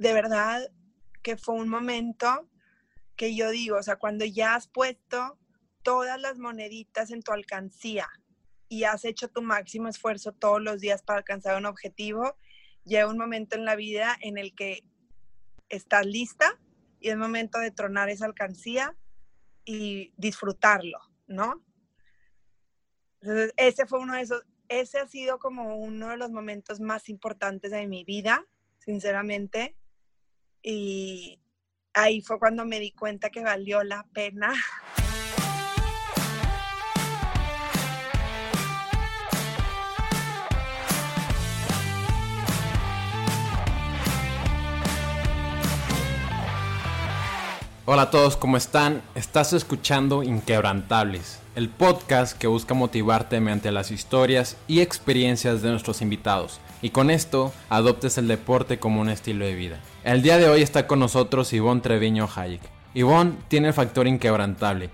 de verdad que fue un momento que yo digo, o sea, cuando ya has puesto todas las moneditas en tu alcancía y has hecho tu máximo esfuerzo todos los días para alcanzar un objetivo, llega un momento en la vida en el que estás lista y es momento de tronar esa alcancía y disfrutarlo, ¿no? Entonces, ese fue uno de esos, ese ha sido como uno de los momentos más importantes de mi vida, sinceramente. Y ahí fue cuando me di cuenta que valió la pena Hola a todos, ¿cómo están? Estás escuchando Inquebrantables, el podcast que busca motivarte mediante las historias y experiencias de nuestros invitados. Y con esto, adoptes el deporte como un estilo de vida. El día de hoy está con nosotros Ivonne Treviño Hayek. Ivonne tiene el factor inquebrantable.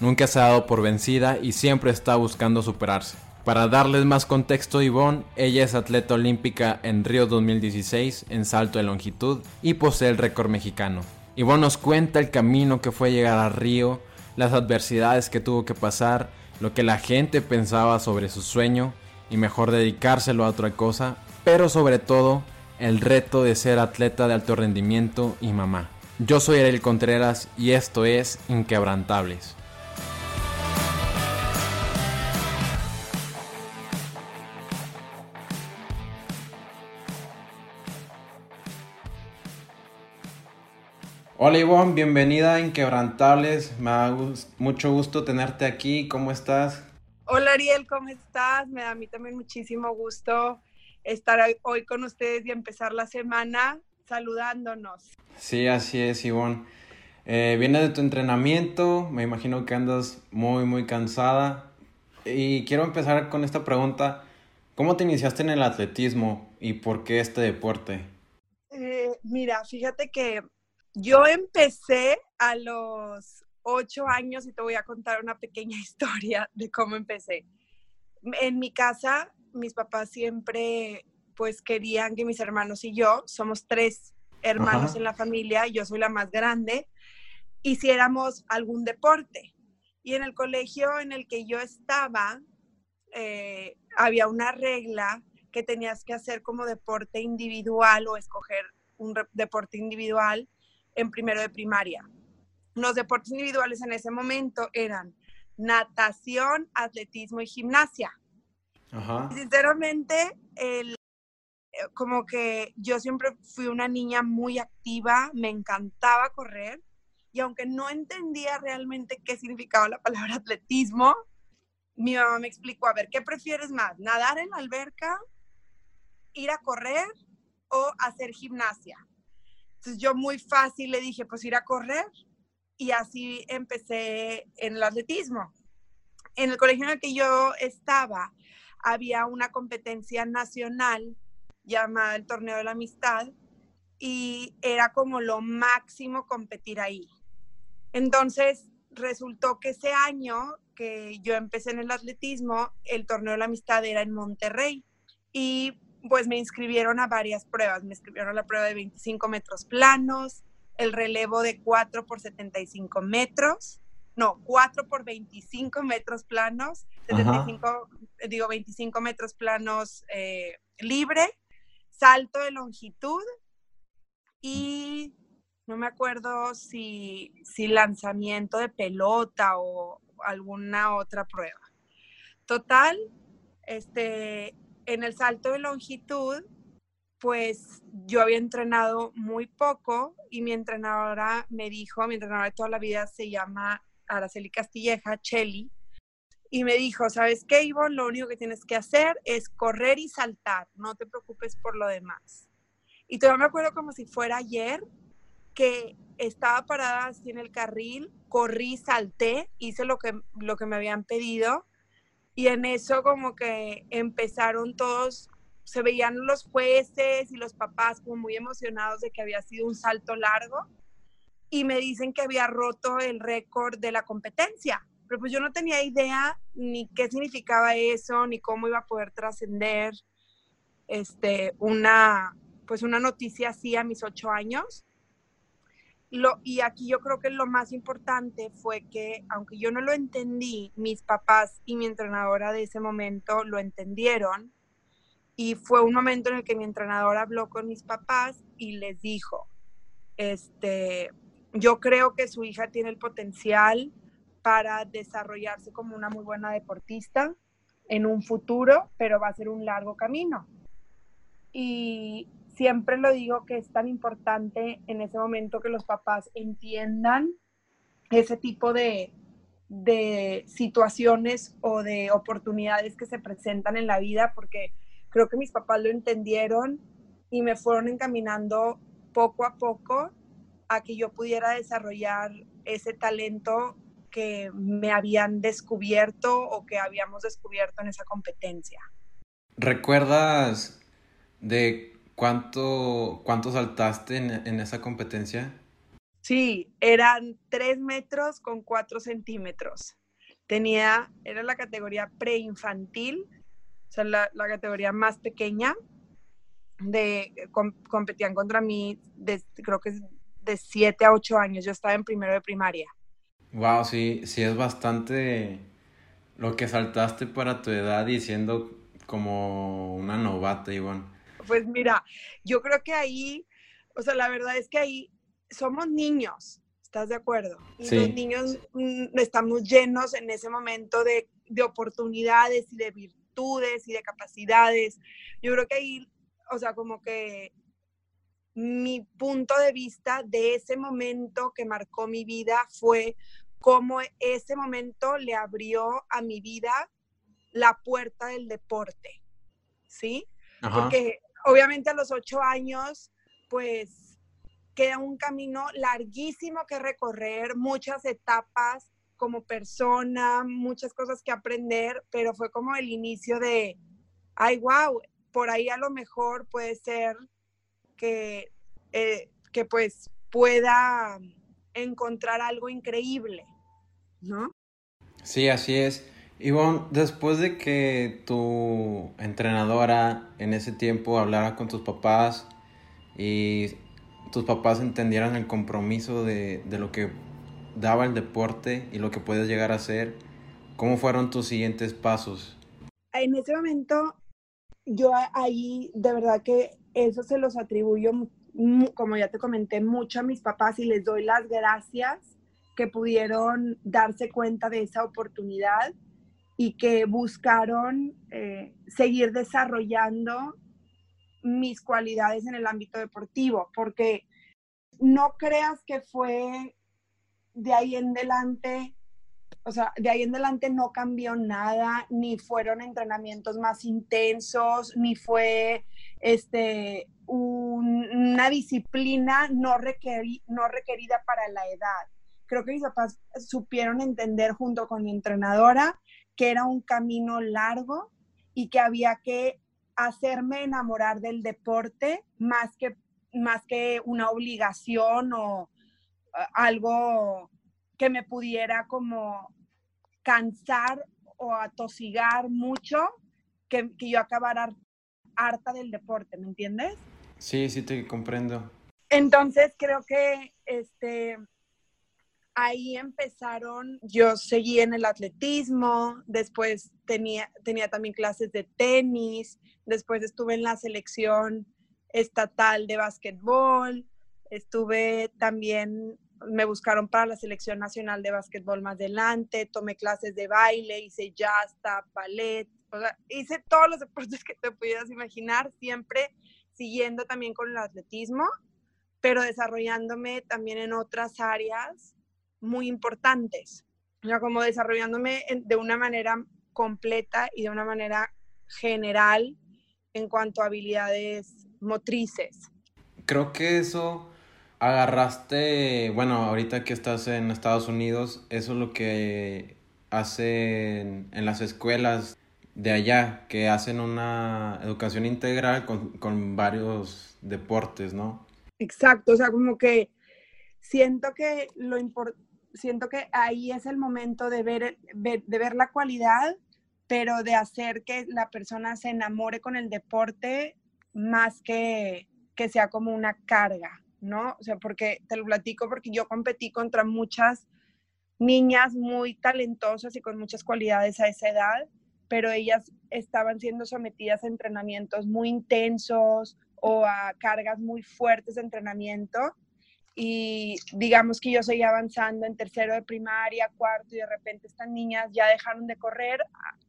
Nunca se ha dado por vencida y siempre está buscando superarse. Para darles más contexto, Ivonne, ella es atleta olímpica en Río 2016 en salto de longitud y posee el récord mexicano. Ivonne nos cuenta el camino que fue llegar a Río, las adversidades que tuvo que pasar, lo que la gente pensaba sobre su sueño y mejor dedicárselo a otra cosa, pero sobre todo el reto de ser atleta de alto rendimiento y mamá. Yo soy Ariel Contreras y esto es Inquebrantables. Hola Ivonne, bienvenida a Inquebrantables. Me da mucho gusto tenerte aquí. ¿Cómo estás? Hola Ariel, ¿cómo estás? Me da a mí también muchísimo gusto estar hoy con ustedes y empezar la semana saludándonos. Sí, así es, Ivonne. Eh, viene de tu entrenamiento, me imagino que andas muy, muy cansada. Y quiero empezar con esta pregunta. ¿Cómo te iniciaste en el atletismo y por qué este deporte? Eh, mira, fíjate que yo empecé a los ocho años y te voy a contar una pequeña historia de cómo empecé. En mi casa, mis papás siempre pues querían que mis hermanos y yo, somos tres hermanos en la familia, yo soy la más grande, hiciéramos algún deporte. Y en el colegio en el que yo estaba, eh, había una regla que tenías que hacer como deporte individual o escoger un deporte individual en primero de primaria. Los deportes individuales en ese momento eran natación, atletismo y gimnasia. Sinceramente, el, eh, como que yo siempre fui una niña muy activa, me encantaba correr y aunque no entendía realmente qué significaba la palabra atletismo, mi mamá me explicó, a ver, ¿qué prefieres más? ¿Nadar en la alberca, ir a correr o hacer gimnasia? Entonces yo muy fácil le dije, pues ir a correr. Y así empecé en el atletismo. En el colegio en el que yo estaba, había una competencia nacional llamada el Torneo de la Amistad y era como lo máximo competir ahí. Entonces, resultó que ese año que yo empecé en el atletismo, el Torneo de la Amistad era en Monterrey y pues me inscribieron a varias pruebas. Me inscribieron a la prueba de 25 metros planos, el relevo de 4 por 75 metros, no, 4 por 25 metros planos, 75, digo 25 metros planos eh, libre, salto de longitud y no me acuerdo si, si lanzamiento de pelota o alguna otra prueba. Total, este, en el salto de longitud, pues yo había entrenado muy poco y mi entrenadora me dijo, mi entrenadora de toda la vida se llama Araceli Castilleja, Chelly, y me dijo, ¿sabes qué, Ivonne? Lo único que tienes que hacer es correr y saltar, no te preocupes por lo demás. Y todavía me acuerdo como si fuera ayer que estaba parada así en el carril, corrí, salté, hice lo que, lo que me habían pedido y en eso como que empezaron todos, se veían los jueces y los papás como muy emocionados de que había sido un salto largo y me dicen que había roto el récord de la competencia. Pero pues yo no tenía idea ni qué significaba eso, ni cómo iba a poder trascender este, una, pues una noticia así a mis ocho años. Lo, y aquí yo creo que lo más importante fue que, aunque yo no lo entendí, mis papás y mi entrenadora de ese momento lo entendieron. Y fue un momento en el que mi entrenadora habló con mis papás y les dijo, este, yo creo que su hija tiene el potencial para desarrollarse como una muy buena deportista en un futuro, pero va a ser un largo camino. Y siempre lo digo que es tan importante en ese momento que los papás entiendan ese tipo de, de situaciones o de oportunidades que se presentan en la vida, porque creo que mis papás lo entendieron y me fueron encaminando poco a poco a que yo pudiera desarrollar ese talento que me habían descubierto o que habíamos descubierto en esa competencia. ¿Recuerdas de cuánto, cuánto saltaste en, esa competencia? Sí, eran tres metros con cuatro centímetros. Tenía, era la categoría preinfantil, o sea, la, categoría más pequeña. De, competían contra mí, creo que de 7 a 8 años. Yo estaba en primero de primaria. Wow, sí, sí es bastante lo que saltaste para tu edad y siendo como una novata, Ivonne. Pues mira, yo creo que ahí, o sea, la verdad es que ahí somos niños, ¿estás de acuerdo? Y los niños mm, estamos llenos en ese momento de, de oportunidades y de virtudes y de capacidades. Yo creo que ahí, o sea, como que mi punto de vista de ese momento que marcó mi vida fue cómo ese momento le abrió a mi vida la puerta del deporte, ¿sí? Porque obviamente a los ocho años, pues queda un camino larguísimo que recorrer, muchas etapas como persona, muchas cosas que aprender, pero fue como el inicio de, ay, wow, por ahí a lo mejor puede ser que, eh, que pues pueda encontrar algo increíble, ¿no? Sí, así es. Ivonne, después de que tu entrenadora en ese tiempo hablara con tus papás y tus papás entendieran el compromiso de, de lo que daba el deporte y lo que puedes llegar a ser, ¿cómo fueron tus siguientes pasos? En ese momento, yo ahí de verdad que eso se los atribuyo, como ya te comenté, mucho a mis papás y les doy las gracias que pudieron darse cuenta de esa oportunidad y que buscaron eh, seguir desarrollando mis cualidades en el ámbito deportivo, porque no creas que fue de ahí en adelante, o sea, de ahí en adelante no cambió nada, ni fueron entrenamientos más intensos, ni fue este, una disciplina no, no requerida para la edad. Creo que mis papás supieron entender junto con mi entrenadora que era un camino largo y que había que hacerme enamorar del deporte más que, más que una obligación o eh, algo que me pudiera como cansar o atosigar mucho, que, que yo acabara harta del deporte, ¿me entiendes? Sí, sí te comprendo. Entonces creo que este, ahí empezaron, yo seguí en el atletismo, después tenía, tenía también clases de tenis, después estuve en la selección estatal de básquetbol, estuve también, me buscaron para la selección nacional de básquetbol más adelante, tomé clases de baile, hice jazz, ballet, o sea, hice todos los deportes que te pudieras imaginar, siempre siguiendo también con el atletismo, pero desarrollándome también en otras áreas muy importantes, o como desarrollándome de una manera completa y de una manera general en cuanto a habilidades motrices. Creo que eso agarraste, bueno, ahorita que estás en Estados Unidos, eso es lo que hacen en las escuelas de allá, que hacen una educación integral con, con varios deportes, ¿no? Exacto, o sea, como que siento que lo siento que ahí es el momento de ver, de ver la cualidad, pero de hacer que la persona se enamore con el deporte más que, que sea como una carga, ¿no? O sea, porque te lo platico porque yo competí contra muchas niñas muy talentosas y con muchas cualidades a esa edad, pero ellas estaban siendo sometidas a entrenamientos muy intensos o a cargas muy fuertes de entrenamiento. Y digamos que yo seguía avanzando en tercero de primaria, cuarto, y de repente estas niñas ya dejaron de correr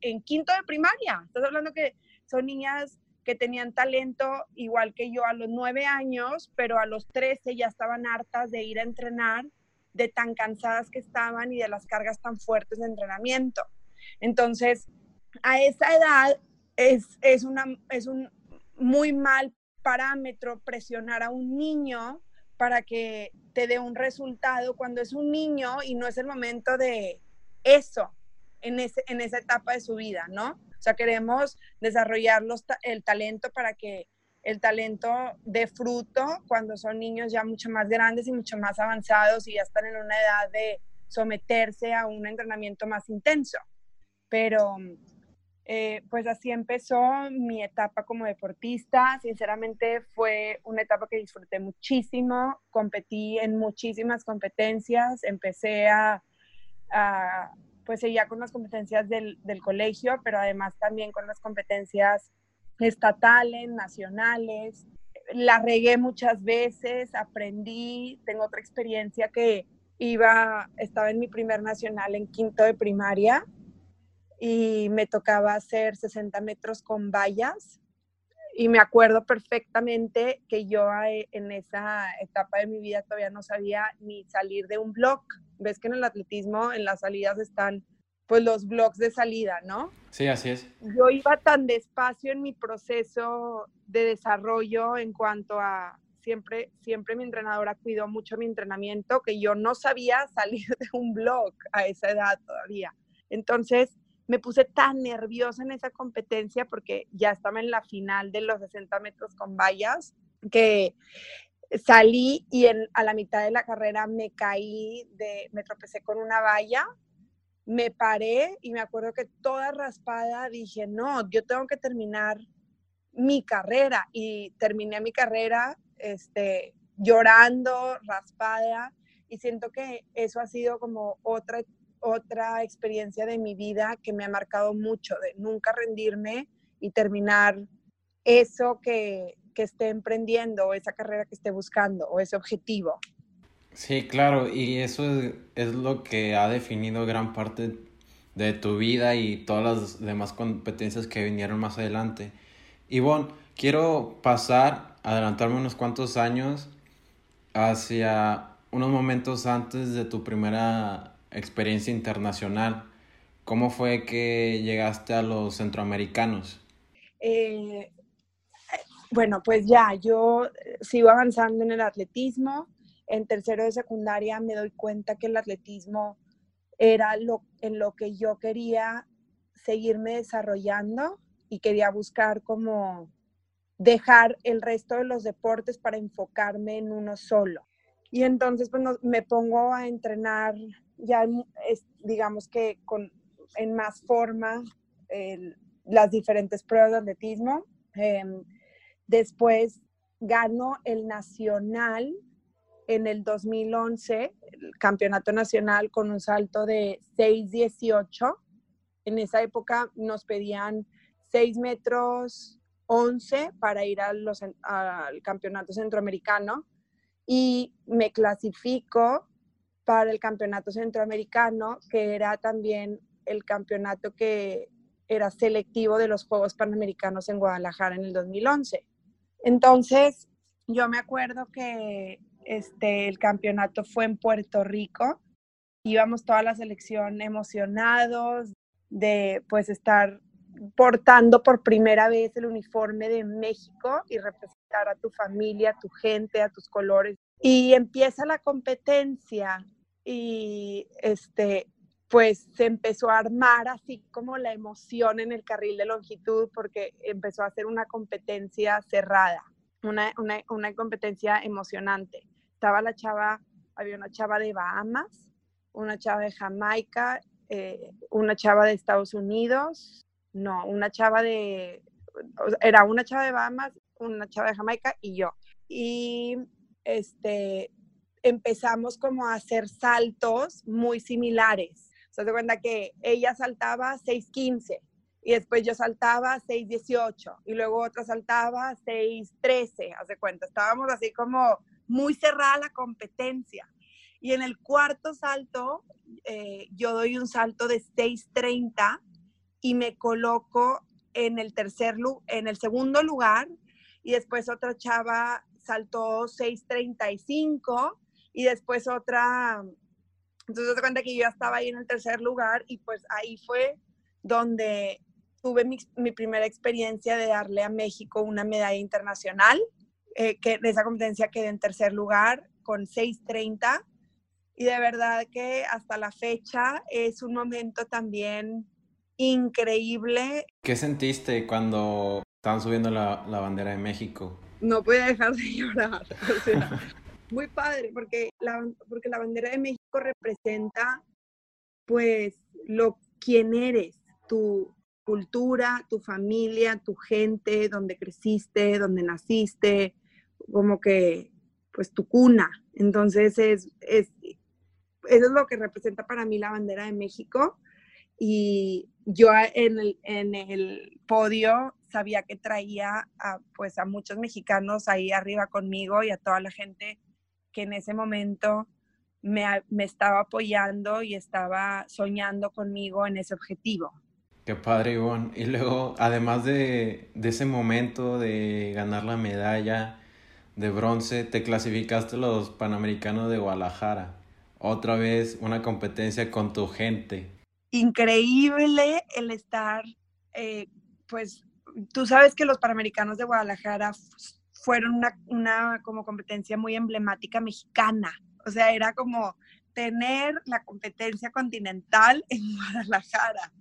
en quinto de primaria. Estás hablando que son niñas que tenían talento igual que yo a los nueve años, pero a los trece ya estaban hartas de ir a entrenar, de tan cansadas que estaban y de las cargas tan fuertes de entrenamiento. Entonces, a esa edad es, es, una, es un muy mal parámetro presionar a un niño para que te dé un resultado cuando es un niño y no es el momento de eso en, ese, en esa etapa de su vida, ¿no? O sea, queremos desarrollar el talento para que el talento dé fruto cuando son niños ya mucho más grandes y mucho más avanzados y ya están en una edad de someterse a un entrenamiento más intenso. Pero eh, pues así empezó mi etapa como deportista. Sinceramente fue una etapa que disfruté muchísimo. Competí en muchísimas competencias. Empecé a pues seguía con las competencias del, del colegio, pero además también con las competencias estatales, nacionales. La regué muchas veces, aprendí, tengo otra experiencia que iba, estaba en mi primer nacional en quinto de primaria y me tocaba hacer 60 metros con vallas y me acuerdo perfectamente que yo eh, en esa etapa de mi vida todavía no sabía ni salir de un block. Ves que en el atletismo en las salidas están pues los blocks de salida, ¿no? Sí, así es. Yo iba tan despacio en mi proceso de desarrollo en cuanto a siempre siempre mi entrenadora cuidó mucho mi entrenamiento que yo no sabía salir de un block a esa edad todavía. Entonces, me puse tan nerviosa en esa competencia porque ya estaba en la final de los 60 metros con vallas que salí y a la mitad de la carrera me caí, de, me tropecé con una valla, me paré y me acuerdo que toda raspada dije, no, yo tengo que terminar mi carrera y terminé mi carrera este, llorando, raspada y siento que eso ha sido como otra otra experiencia de mi vida que me ha marcado mucho, de nunca rendirme y terminar eso que, que esté emprendiendo o esa carrera que esté buscando o ese objetivo. Sí, claro, y eso es, lo que ha definido gran parte de tu vida y todas las demás competencias que vinieron más adelante. Ivonne, quiero pasar, adelantarme unos cuantos años hacia unos momentos antes de tu primera experiencia internacional. ¿Cómo fue que llegaste a los centroamericanos? Eh, bueno, pues ya, yo sigo avanzando en el atletismo. En tercero de secundaria me doy cuenta que el atletismo era lo, en lo que yo quería seguirme desarrollando y quería buscar como dejar el resto de los deportes para enfocarme en uno solo. Y entonces pues me pongo a entrenar ya es, digamos que con, en más forma las diferentes pruebas de atletismo. Em, después ganó el nacional en el 2011, el campeonato nacional con un salto de 6.18. En esa época nos pedían 6 metros 11 para ir al campeonato centroamericano y me clasifico para el campeonato centroamericano, que era también el campeonato que era selectivo de los Juegos Panamericanos en Guadalajara en el 2011. Entonces, yo me acuerdo que este, el campeonato fue en Puerto Rico. Íbamos toda la selección emocionados de pues estar portando por primera vez el uniforme de México y representar a tu familia, a tu gente, a tus colores. Y empieza la competencia y este, pues se empezó a armar así como la emoción en el carril de longitud porque empezó a ser una competencia cerrada, una, una, competencia emocionante. Estaba la chava, había una chava de Bahamas, una chava de Jamaica, eh, una chava de Estados Unidos, no, una chava de, era una chava de Bahamas, una chava de Jamaica y yo. y este, empezamos como a hacer saltos muy similares. Se da cuenta que ella saltaba 6.15 y después yo saltaba 6.18 y luego otra saltaba 6.13, hace cuenta. Estábamos así como muy cerrada la competencia. Y en el cuarto salto, eh, yo doy un salto de 6.30 y me coloco en el tercer en el segundo lugar y después otra chava saltó 6.35 y después otra, entonces se cuenta que yo ya estaba ahí en el tercer lugar y pues ahí fue donde tuve mi, primera experiencia de darle a México una medalla internacional, eh, que en esa competencia quedé en tercer lugar con 6.30 y de verdad que hasta la fecha es un momento también increíble. ¿Qué sentiste cuando estaban subiendo la, la bandera de México? No pude dejar de llorar. O sea, muy padre, porque la, porque la bandera de México representa, pues, lo quién eres, tu cultura, tu familia, tu gente, donde creciste, donde naciste, como que, pues, tu cuna. Entonces, es, es, eso es lo que representa para mí la bandera de México. Y yo en el, en el podio sabía que traía a, pues, a muchos mexicanos ahí arriba conmigo y a toda la gente que en ese momento me, estaba apoyando y estaba soñando conmigo en ese objetivo. Qué padre, Ivonne. Y luego, además de, de, ese momento de ganar la medalla de bronce, te clasificaste los Panamericanos de Guadalajara. Otra vez una competencia con tu gente. Increíble el estar, eh, pues tú sabes que los Panamericanos de Guadalajara fueron una, una como competencia muy emblemática mexicana. O sea, era como tener la competencia continental en Guadalajara.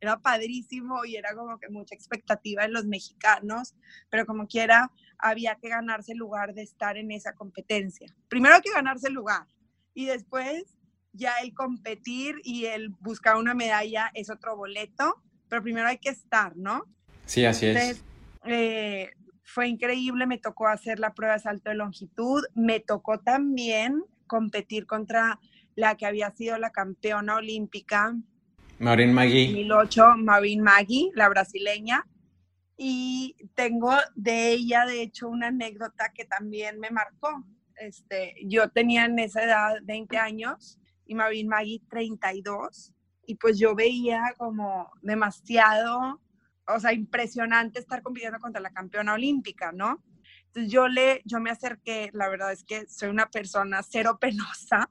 Era padrísimo y era como que mucha expectativa en los mexicanos, pero como quiera, había que ganarse el lugar de estar en esa competencia. Primero hay que ganarse el lugar y después ya el competir y el buscar una medalla es otro boleto, pero primero hay que estar, ¿no? Sí, así es. Eh, fue increíble, me tocó hacer la prueba de salto de longitud, me tocó también competir contra la que había sido la campeona olímpica. Maureen Magui. 2008, Maureen Magui, la brasileña. Y tengo de ella, de hecho, una anécdota que también me marcó. Este, yo tenía en esa edad 20 años y Maureen Magui 32. Y pues yo veía como demasiado o sea, impresionante estar compitiendo contra la campeona olímpica, ¿no? Entonces yo, le, yo me acerqué, la verdad es que soy una persona cero penosa,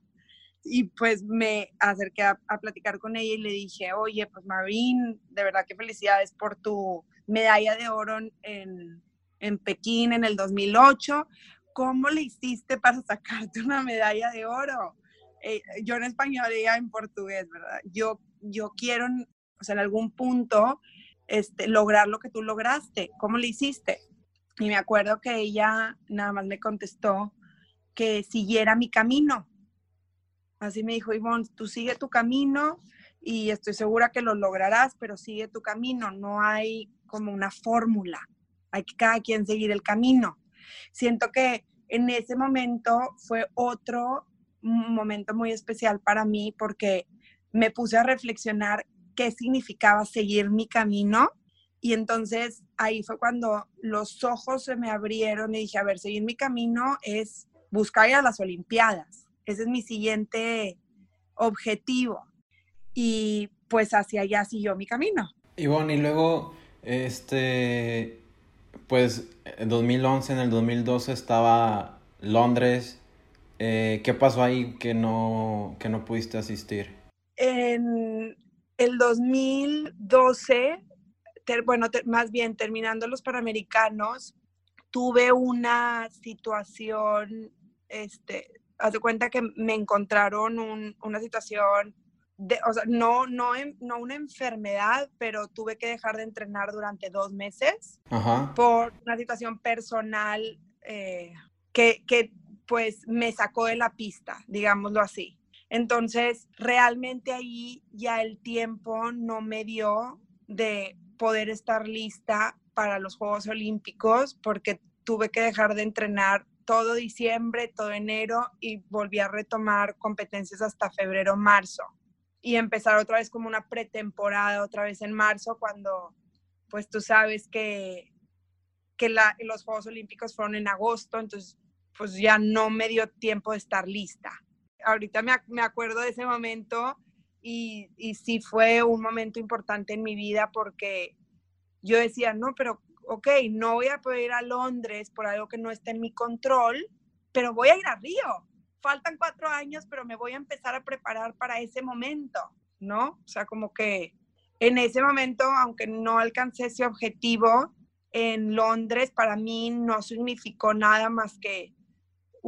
y pues me acerqué a, platicar con ella y le dije, oye, pues Marín, de verdad que felicidades por tu medalla de oro en, en Pekín en el 2008. ¿Cómo le hiciste para sacarte una medalla de oro? Eh, yo en español, ella en portugués, ¿verdad? Yo, yo quiero, o sea, en algún punto este, lograr lo que tú lograste. ¿Cómo le hiciste? Y me acuerdo que ella nada más me contestó que siguiera mi camino. Así me dijo, Ivonne, tú sigue tu camino y estoy segura que lo lograrás, pero sigue tu camino. No hay como una fórmula. Hay que cada quien seguir el camino. Siento que en ese momento fue otro momento muy especial para mí porque me puse a reflexionar qué significaba seguir mi camino. Y entonces ahí fue cuando los ojos se me abrieron y dije, a ver, seguir mi camino es buscar ir a las Olimpiadas. Ese es mi siguiente objetivo. Y pues hacia allá siguió mi camino. Y bueno, y luego, este, pues en 2011, en el 2012 estaba Londres. Eh, ¿Qué pasó ahí que no, que no pudiste asistir? En, el 2012, bueno, más bien terminando los Panamericanos, tuve una situación, este, haz de cuenta que me encontraron una situación, de, o sea, no, no, no una enfermedad, pero tuve que dejar de entrenar durante dos meses por una situación personal eh, que, que pues me sacó de la pista, digámoslo así. Entonces, realmente ahí ya el tiempo no me dio de poder estar lista para los Juegos Olímpicos porque tuve que dejar de entrenar todo diciembre, todo enero y volví a retomar competencias hasta febrero, marzo. Y empezar otra vez como una pretemporada, otra vez en marzo, cuando pues tú sabes que, que los Juegos Olímpicos fueron en agosto, entonces pues ya no me dio tiempo de estar lista. Ahorita me, me acuerdo de ese momento y, y sí fue un momento importante en mi vida porque yo decía, no, pero ok, no voy a poder ir a Londres por algo que no está en mi control, pero voy a ir a Río. Faltan cuatro años, pero me voy a empezar a preparar para ese momento, ¿no? O sea, como que en ese momento, aunque no alcancé ese objetivo en Londres, para mí no significó nada más que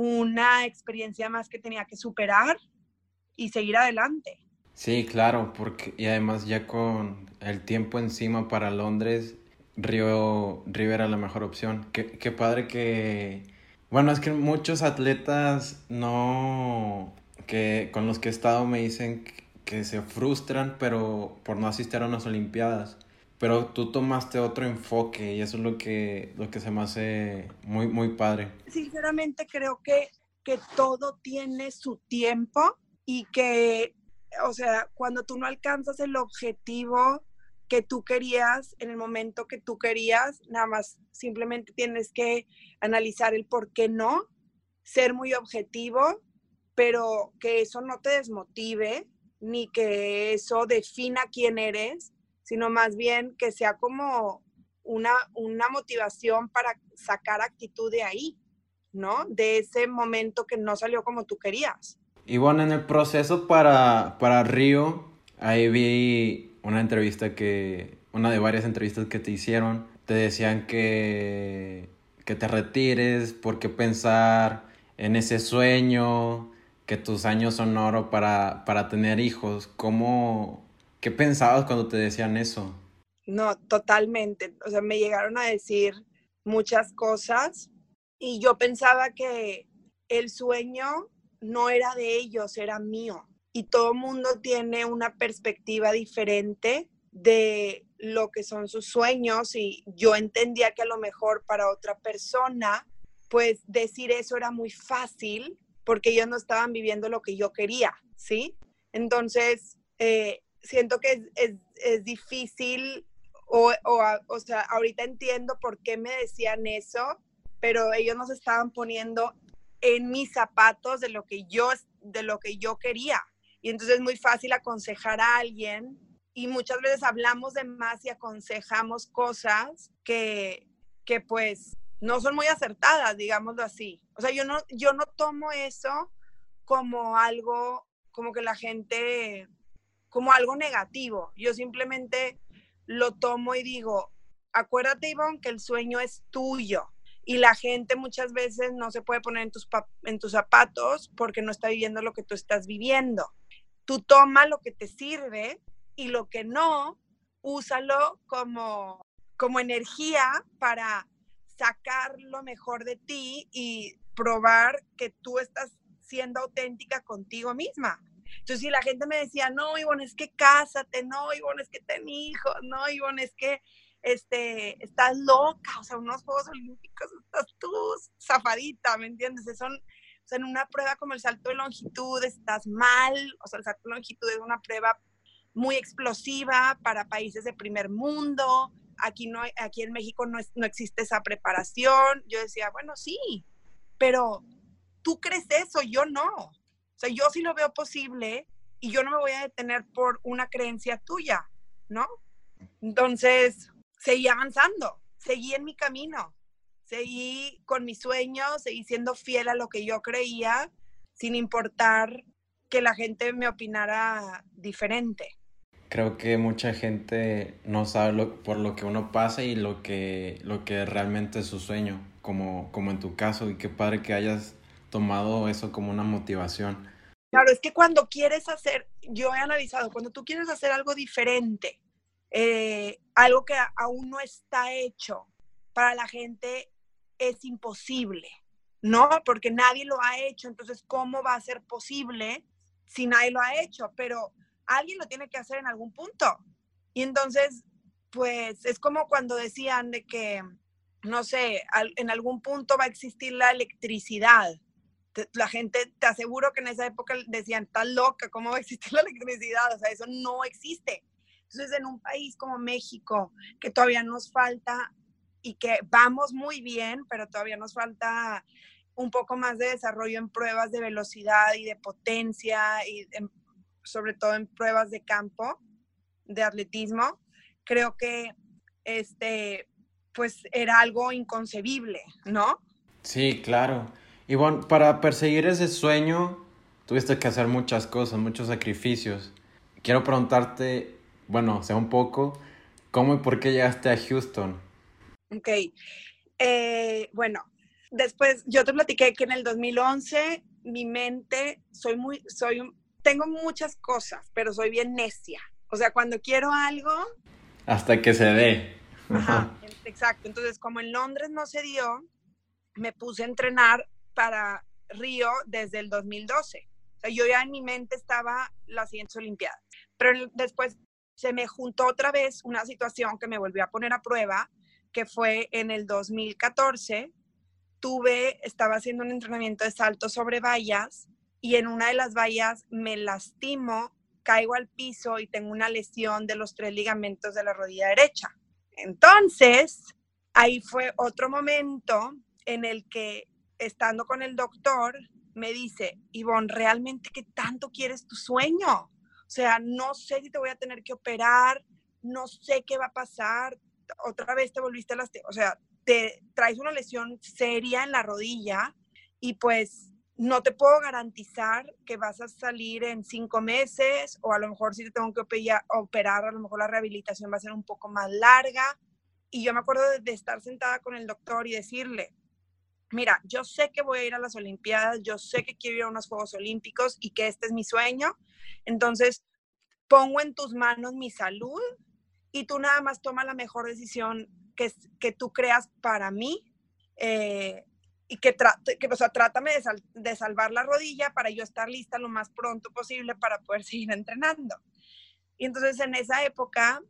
una experiencia más que tenía que superar y seguir adelante. Sí, claro, porque y además ya con el tiempo encima para Londres, Río, Río era la mejor opción. Qué, qué padre que... Bueno, es que muchos atletas no... que con los que he estado me dicen que se frustran, pero por no asistir a unas Olimpiadas. Pero tú tomaste otro enfoque y eso es lo que, lo que se me hace muy, muy padre. Sinceramente creo que, que todo tiene su tiempo y que, o sea, cuando tú no alcanzas el objetivo que tú querías en el momento que tú querías, nada más simplemente tienes que analizar el por qué no, ser muy objetivo, pero que eso no te desmotive ni que eso defina quién eres, sino más bien que sea como una, una motivación para sacar actitud de ahí, ¿no? De ese momento que no salió como tú querías. Y bueno, en el proceso para, para Río, ahí vi una entrevista que, una de varias entrevistas que te hicieron, te decían que, que te retires, porque pensar en ese sueño, que tus años son oro para, para tener hijos. ¿Cómo, qué pensabas cuando te decían eso? No, totalmente. O sea, me llegaron a decir muchas cosas y yo pensaba que el sueño no era de ellos, era mío y todo mundo tiene una perspectiva diferente de lo que son sus sueños y yo entendía que a lo mejor para otra persona, pues decir eso era muy fácil porque ellos no estaban viviendo lo que yo quería, ¿sí? Entonces, eh, siento que es, es, difícil o, o, o sea, ahorita entiendo por qué me decían eso, pero ellos nos estaban poniendo en mis zapatos de lo que yo, de lo que yo quería, y entonces es muy fácil aconsejar a alguien y muchas veces hablamos de más y aconsejamos cosas que, que pues no son muy acertadas, digámoslo así. O sea, yo no, yo no tomo eso como algo, como que la gente, como algo negativo. Yo simplemente lo tomo y digo, acuérdate, Ivonne, que el sueño es tuyo. Y la gente muchas veces no se puede poner en tus, en tus zapatos porque no está viviendo lo que tú estás viviendo tú toma lo que te sirve y lo que no, úsalo como, como energía para sacar lo mejor de ti y probar que tú estás siendo auténtica contigo misma. Entonces, si la gente me decía, no, Ivonne, es que cásate, no, Ivonne, es que ten hijos, no, Ivonne, es que este, estás loca, o sea, unos Juegos Olímpicos, estás tú zafadita, ¿me entiendes? Son, sea, en una prueba como el salto de longitud estás mal, o sea, el salto de longitud es una prueba muy explosiva para países de primer mundo. Aquí, no, aquí en México no, no existe esa preparación. Yo decía, bueno, sí, pero tú crees eso, yo no. O sea, yo sí lo veo posible y yo no me voy a detener por una creencia tuya, ¿no? Entonces, seguí avanzando, seguí en mi camino seguí con mis sueños, seguí siendo fiel a lo que yo creía, sin importar que la gente me opinara diferente. Creo que mucha gente no sabe por lo que uno pasa y lo que, lo que realmente es su sueño, como, como en tu caso, y qué padre que hayas tomado eso como una motivación. Claro, es que cuando quieres hacer, yo he analizado, cuando tú quieres hacer algo diferente, eh, algo que aún no está hecho, para la gente es imposible, ¿no? Porque nadie lo ha hecho, entonces, ¿cómo va a ser posible si nadie lo ha hecho? Pero alguien lo tiene que hacer en algún punto. Y entonces, pues es como cuando decían de que no sé, en algún punto va a existir la electricidad. La gente, te aseguro que en esa época decían, está loca, ¿cómo va a existir la electricidad? O sea, eso no existe. Entonces, en un país como México, que todavía nos falta y que vamos muy bien, pero todavía nos falta un poco más de desarrollo en pruebas de velocidad y de potencia y sobre todo en pruebas de campo, de atletismo, creo que este, pues era algo inconcebible, ¿no? Sí, claro. Y bueno, para perseguir ese sueño tuviste que hacer muchas cosas, muchos sacrificios. Quiero preguntarte, bueno, sea un poco, ¿cómo y por qué llegaste a Houston? Ok, eh, bueno, después yo te platiqué que en el 2011 mi mente, soy muy, soy, tengo muchas cosas, pero soy bien necia. O sea, cuando quiero algo... Hasta que se dé. Ajá, exacto. Entonces, como en Londres no se dio, me puse a entrenar para Río desde el 2012. O sea, yo ya en mi mente estaba las siguientes Olimpiadas. Pero después se me juntó otra vez una situación que me volvió a poner a prueba, que fue en el 2014. Tuve, estaba haciendo un entrenamiento de salto sobre vallas y en una de las vallas me lastimo caigo al piso y tengo una lesión de los tres ligamentos de la rodilla derecha. Entonces, ahí fue otro momento en el que, estando con el doctor, me dice, Ivonne, ¿realmente qué tanto quieres tu sueño? O sea, no sé si te voy a tener que operar, no sé qué va a pasar, otra vez te volviste a las... O sea, te traes una lesión seria en la rodilla y pues no te puedo garantizar que vas a salir en cinco meses o a lo mejor si te tengo que operar, a lo mejor la rehabilitación va a ser un poco más larga. Y yo me acuerdo de, estar sentada con el doctor y decirle, mira, yo sé que voy a ir a las Olimpiadas, yo sé que quiero ir a unos Juegos Olímpicos y que este es mi sueño. Entonces, pongo en tus manos mi salud y tú nada más toma la mejor decisión que, que tú creas para mí. Eh, y que, que o sea, trátame de, de, salvar la rodilla para yo estar lista lo más pronto posible para poder seguir entrenando. Y entonces en esa época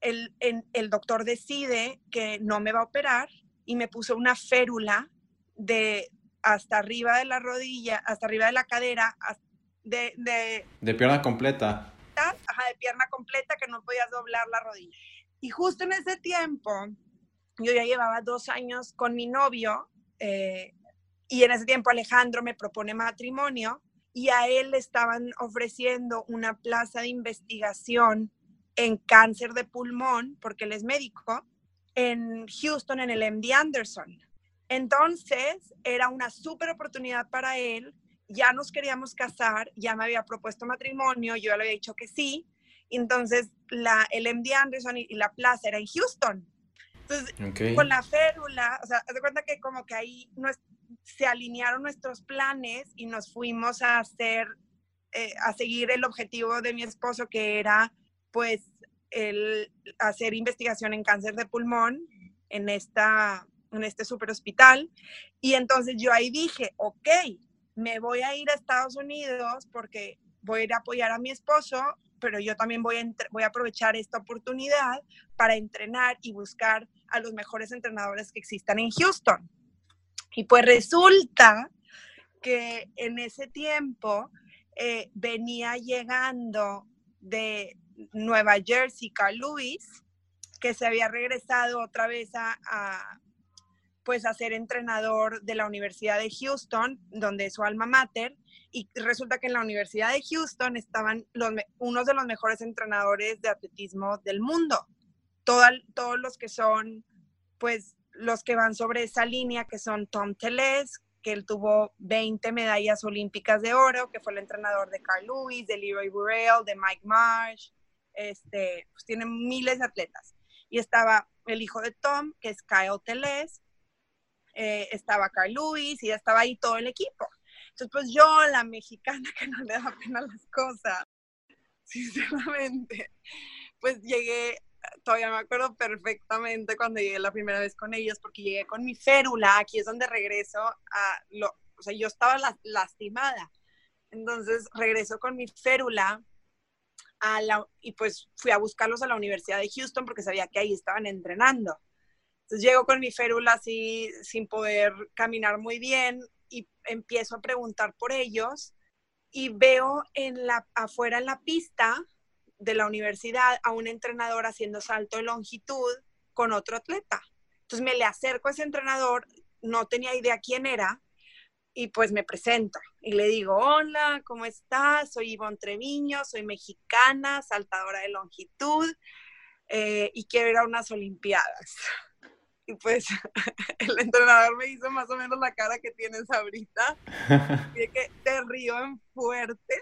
el, el doctor decide que no me va a operar y me puso una férula de hasta arriba de la rodilla, hasta arriba de la cadera, de... De, de pierna completa. Ajá, de pierna completa que no podías doblar la rodilla. Y justo en ese tiempo, yo ya llevaba dos años con mi novio eh, y en ese tiempo Alejandro me propone matrimonio y a él le estaban ofreciendo una plaza de investigación en cáncer de pulmón, porque él es médico, en Houston, en el MD Anderson. Entonces, era una súper oportunidad para él. Ya nos queríamos casar, ya me había propuesto matrimonio, yo le había dicho que sí. Entonces, la, el MD Anderson y, y la plaza era en Houston. Entonces, con la férula, o sea, haz de cuenta que como que ahí se alinearon nuestros planes y nos fuimos a hacer, eh, a seguir el objetivo de mi esposo, que era, pues, el hacer investigación en cáncer de pulmón en, esta, en este super hospital. Y entonces yo ahí dije, ok, me voy a ir a Estados Unidos porque voy a ir a apoyar a mi esposo pero yo también voy a, voy a aprovechar esta oportunidad para entrenar y buscar a los mejores entrenadores que existan en Houston. Y pues resulta que en ese tiempo eh, venía llegando de Nueva Jersey Carl Lewis, que se había regresado otra vez a, a, pues a ser entrenador de la Universidad de Houston, donde es su alma mater, y resulta que en la Universidad de Houston estaban los, unos de los mejores entrenadores de atletismo del mundo. todos los que son, pues, los que van sobre esa línea, que son Tom Teles, que él tuvo 20 medallas olímpicas de oro, que fue el entrenador de Carl Lewis, de Leroy Burrell, de Mike Marsh, este, pues tiene miles de atletas. Y estaba el hijo de Tom, que es Kyle Teles, eh, estaba Carl Lewis y estaba ahí todo el equipo. Entonces, pues yo, la mexicana que no le da pena las cosas, sinceramente, pues llegué, todavía me acuerdo perfectamente cuando llegué la primera vez con ellos, porque llegué con mi férula, aquí es donde regreso a lo, o sea, yo estaba lastimada. Entonces regreso con mi férula a la, y pues fui a buscarlos a la Universidad de Houston porque sabía que ahí estaban entrenando. Entonces llego con mi férula así sin poder caminar muy bien y empiezo a preguntar por ellos y veo en la, afuera en la pista de la universidad a un entrenador haciendo salto de longitud con otro atleta. Entonces me le acerco a ese entrenador, no tenía idea quién era, y pues me presento y le digo, hola, ¿cómo estás? Soy Ivonne Treviño, soy mexicana, saltadora de longitud eh, y quiero ir a unas Olimpiadas. Y pues el entrenador me hizo más o menos la cara que tienes ahorita, y que te río en fuerte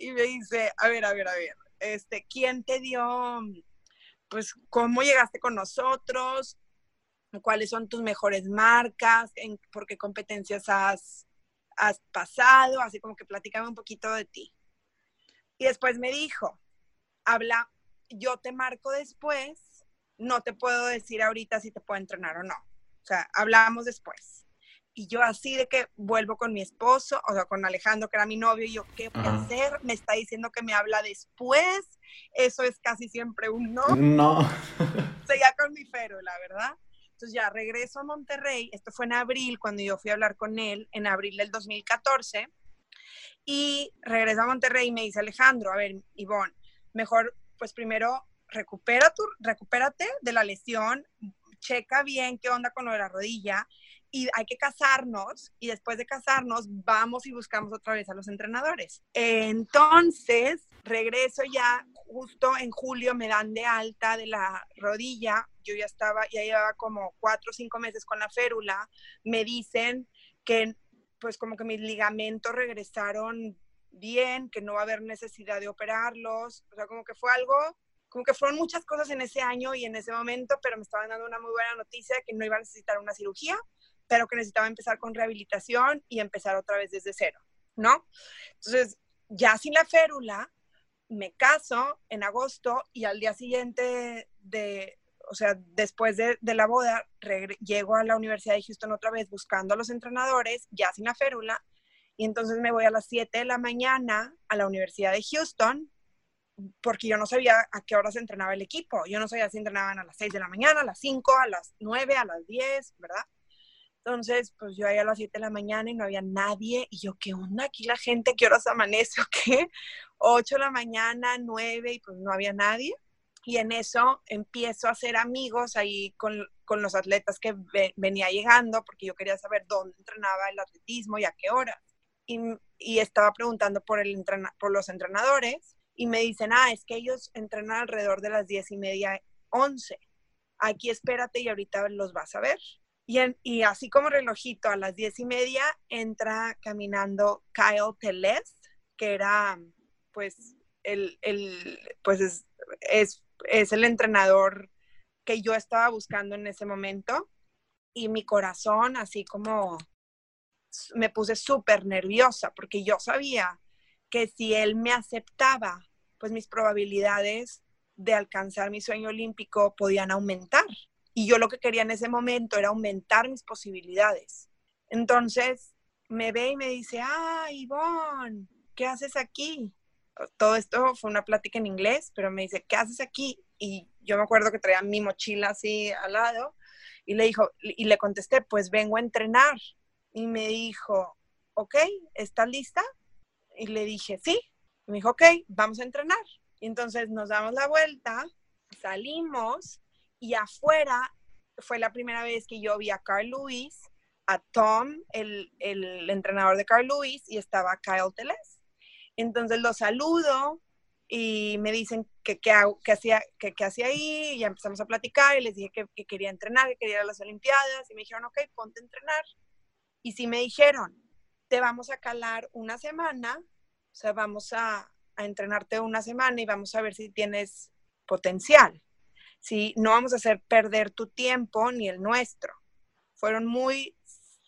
y me dice, a ver, a ver, a ver, este, ¿quién te dio, pues, cómo llegaste con nosotros? ¿Cuáles son tus mejores marcas? ¿En, ¿Por qué competencias has, has pasado? Así como que platícame un poquito de ti. Y después me dijo, habla, yo te marco después, no te puedo decir ahorita si te puedo entrenar o no. O sea, hablamos después. Y yo así de que vuelvo con mi esposo, o sea, con Alejandro, que era mi novio, y yo, ¿qué voy a hacer? Me está diciendo que me habla después. Eso es casi siempre un no. No. o sea, ya con mi fero, la verdad. Entonces ya regreso a Monterrey, esto fue en abril, cuando yo fui a hablar con él, en abril del 2014, y regreso a Monterrey y me dice Alejandro, a ver, Ivonne, mejor pues primero recupera tu, recupérate de la lesión, checa bien qué onda con lo de la rodilla, y hay que casarnos y después de casarnos vamos y buscamos otra vez a los entrenadores. Entonces, regreso ya, justo en julio me dan de alta de la rodilla, yo ya estaba, ya llevaba como cuatro o cinco meses con la férula, me dicen que pues como que mis ligamentos regresaron bien, que no va a haber necesidad de operarlos, o sea, como que fue algo como que fueron muchas cosas en ese año y en ese momento, pero me estaban dando una muy buena noticia que no iba a necesitar una cirugía, pero que necesitaba empezar con rehabilitación y empezar otra vez desde cero, ¿no? Entonces, ya sin la férula, me caso en agosto y al día siguiente de, o sea, después de, de la boda, llego a la Universidad de Houston otra vez buscando a los entrenadores, ya sin la férula, y entonces me voy a las 7 de la mañana a la Universidad de Houston, porque yo no sabía a qué horas entrenaba el equipo. Yo no sabía si entrenaban a las 6 de la mañana, a las 5, a las 9, a las 10, ¿verdad? Entonces, pues yo ahí a las 7 de la mañana y no había nadie. Y yo, ¿qué onda aquí la gente? ¿Qué horas amanece o qué? 8 de la mañana, 9 y pues no había nadie. Y en eso empiezo a hacer amigos ahí con, con los atletas que venía llegando, porque yo quería saber dónde entrenaba el atletismo y a qué hora. Y, y estaba preguntando por, el por los entrenadores y me dicen, ah, es que ellos entrenan alrededor de las 10 y media, 11. Aquí espérate y ahorita los vas a ver. Y, así como relojito, a las diez y media entra caminando Kyle Teles, que era, pues, el, pues es, es, el entrenador que yo estaba buscando en ese momento. Y mi corazón, así como me puse súper nerviosa, porque yo sabía que si él me aceptaba, pues mis probabilidades de alcanzar mi sueño olímpico podían aumentar. Y yo lo que quería en ese momento era aumentar mis posibilidades. Entonces me ve y me dice, ah, Ivonne, ¿qué haces aquí? Todo esto fue una plática en inglés, pero me dice, ¿qué haces aquí? Y yo me acuerdo que traía mi mochila así al lado y le dijo, y le contesté, pues vengo a entrenar. Y me dijo, ok, ¿estás lista? Y le dije, sí. Me dijo, ok, vamos a entrenar. Y entonces nos damos la vuelta, salimos y afuera fue la primera vez que yo vi a Carl Lewis, a Tom, el, entrenador de Carl Lewis, y estaba Kyle Teles. Entonces lo saludo y me dicen que qué hacía, que, hacía ahí, y empezamos a platicar y les dije que, quería entrenar, que quería ir a las Olimpiadas, y me dijeron, ok, ponte a entrenar. Y sí me dijeron, te vamos a calar una semana, sea, vamos a, a entrenarte una semana y vamos a ver si tienes potencial. ¿sí? No vamos a hacer perder tu tiempo ni el nuestro. Fueron muy,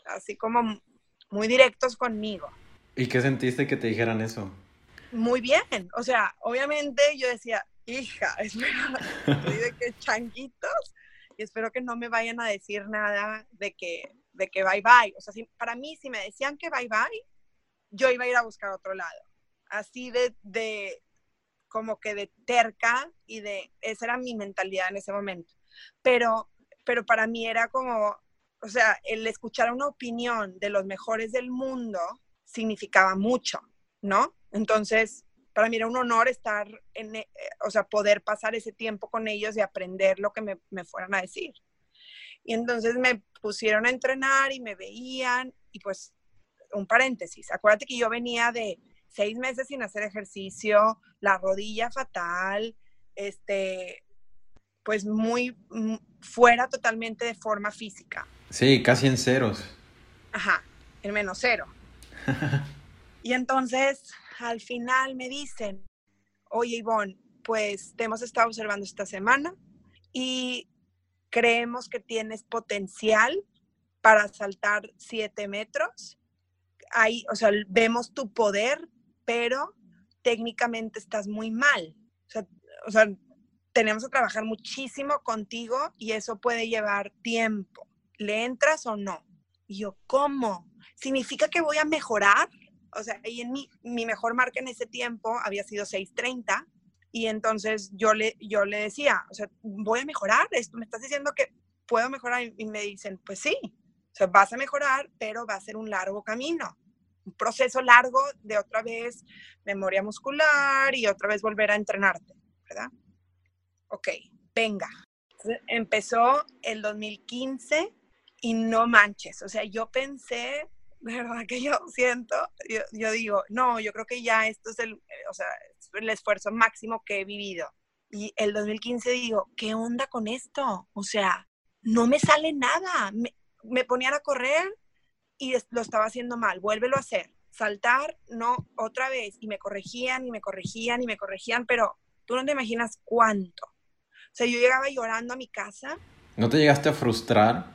así como muy directos conmigo. ¿Y qué sentiste que te dijeran eso? Muy bien, o sea, obviamente yo decía, hija, espero de que changuitos y espero que no me vayan a decir nada de que, de que bye bye. O sea, para mí, si me decían que bye bye, yo iba a ir a buscar otro lado. Así de, de, como que de terca y de, esa era mi mentalidad en ese momento. Pero pero para mí era como, o sea, el escuchar una opinión de los mejores del mundo significaba mucho, ¿no? Entonces, para mí era un honor estar en, eh, o sea, poder pasar ese tiempo con ellos y aprender lo que me, me fueran a decir. Y entonces me pusieron a entrenar y me veían y pues un paréntesis, acuérdate que yo venía de seis meses sin hacer ejercicio, la rodilla fatal, este, pues muy mm, fuera totalmente de forma física. Sí, casi en ceros. Ajá, en menos cero. y entonces, al final me dicen, oye Ivonne, pues te hemos estado observando esta semana y creemos que tienes potencial para saltar siete metros. Ahí, o sea, vemos tu poder, pero técnicamente estás muy mal. O sea, o sea, tenemos que trabajar muchísimo contigo y eso puede llevar tiempo. ¿Le entras o no? Y yo, ¿cómo? ¿Significa que voy a mejorar? O sea, y en mi, mi mejor marca en ese tiempo había sido 630 y entonces yo le, yo le decía, o sea, voy a mejorar, esto me estás diciendo que puedo mejorar y me dicen, pues sí, o sea, vas a mejorar, pero va a ser un largo camino, un proceso largo de otra vez memoria muscular y otra vez volver a entrenarte, ¿verdad? ok, venga. empezó el 2015 y no manches, o sea, yo pensé, verdad que yo siento, yo, digo, no, yo creo que ya esto es el, eh, o sea, el esfuerzo máximo que he vivido. Y el 2015 digo, ¿qué onda con esto? O sea, no me sale nada. Me, me ponían a correr y lo estaba haciendo mal, vuélvelo a hacer. Saltar, no, otra vez. Y me corregían y me corregían y me corregían, pero tú no te imaginas cuánto. O sea, yo llegaba llorando a mi casa. ¿No te llegaste a frustrar?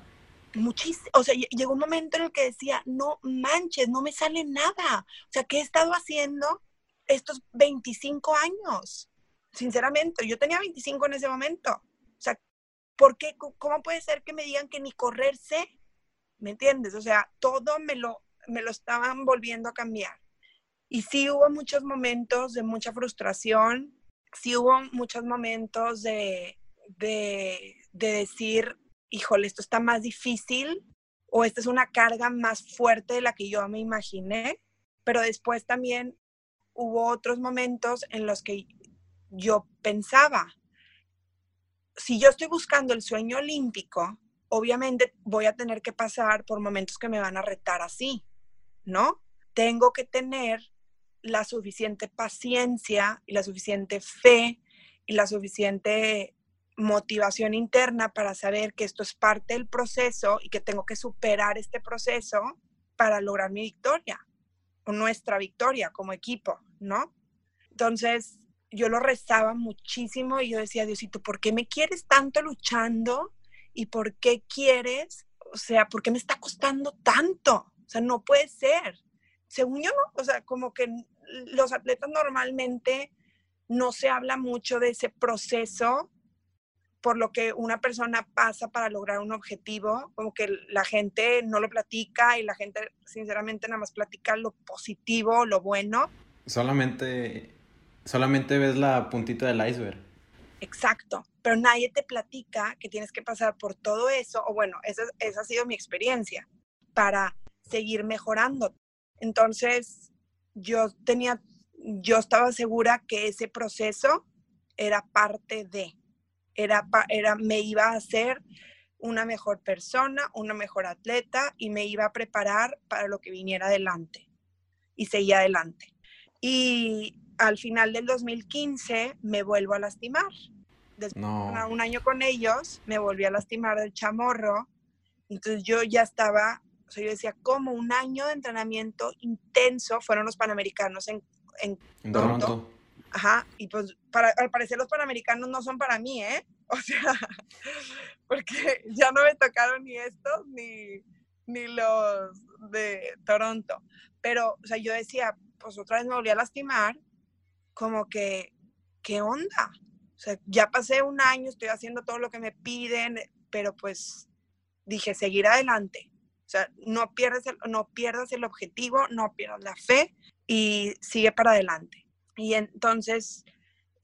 Muchísimo. O sea, llegó un momento en el que decía, no manches, no me sale nada. O sea, ¿qué he estado haciendo estos 25 años? Sinceramente, yo tenía 25 en ese momento. O sea, ¿por qué? ¿Cómo puede ser que me digan que ni correr sé? ¿Me entiendes? O sea, todo me lo, me lo estaban volviendo a cambiar. Y sí hubo muchos momentos de mucha frustración, sí hubo muchos momentos de, de, decir, híjole, esto está más difícil o esta es una carga más fuerte de la que yo me imaginé, pero después también hubo otros momentos en los que yo pensaba, si yo estoy buscando el sueño olímpico, obviamente voy a tener que pasar por momentos que me van a retar así, ¿no? Tengo que tener la suficiente paciencia y la suficiente fe y la suficiente motivación interna para saber que esto es parte del proceso y que tengo que superar este proceso para lograr mi victoria o nuestra victoria como equipo, ¿no? Entonces, yo lo rezaba muchísimo y yo decía, Diosito, ¿por qué me quieres tanto luchando? ¿Y por qué quieres? O sea, ¿por qué me está costando tanto? O sea, no puede ser. Según yo, no, o sea, como que los atletas normalmente no se habla mucho de ese proceso por lo que una persona pasa para lograr un objetivo, como que la gente no lo platica y la gente sinceramente nada más platica lo positivo, lo bueno. Solamente, solamente ves la puntita del iceberg. Exacto, pero nadie te platica que tienes que pasar por todo eso, o bueno, esa, esa ha sido mi experiencia, para seguir mejorando. Entonces, yo tenía, yo estaba segura que ese proceso era parte de, era, era, me iba a hacer una mejor persona, una mejor atleta y me iba a preparar para lo que viniera adelante. Y seguía adelante. Y al final del 2015 me vuelvo a lastimar. Después de un año con ellos, me volví a lastimar del chamorro. Entonces yo ya estaba o sea, yo decía, como un año de entrenamiento intenso fueron los Panamericanos en, en, Toronto. Ajá, y pues para, al parecer los Panamericanos no son para mí, ¿eh? O sea, porque ya no me tocaron ni estos ni, ni los de Toronto. Pero, o sea, yo decía, pues otra vez me volví a lastimar, como que, ¿qué onda? O sea, ya pasé un año, estoy haciendo todo lo que me piden, pero pues dije, seguir adelante. O sea, no pierdas el, no pierdas el objetivo, no pierdas la fe y sigue para adelante. Y entonces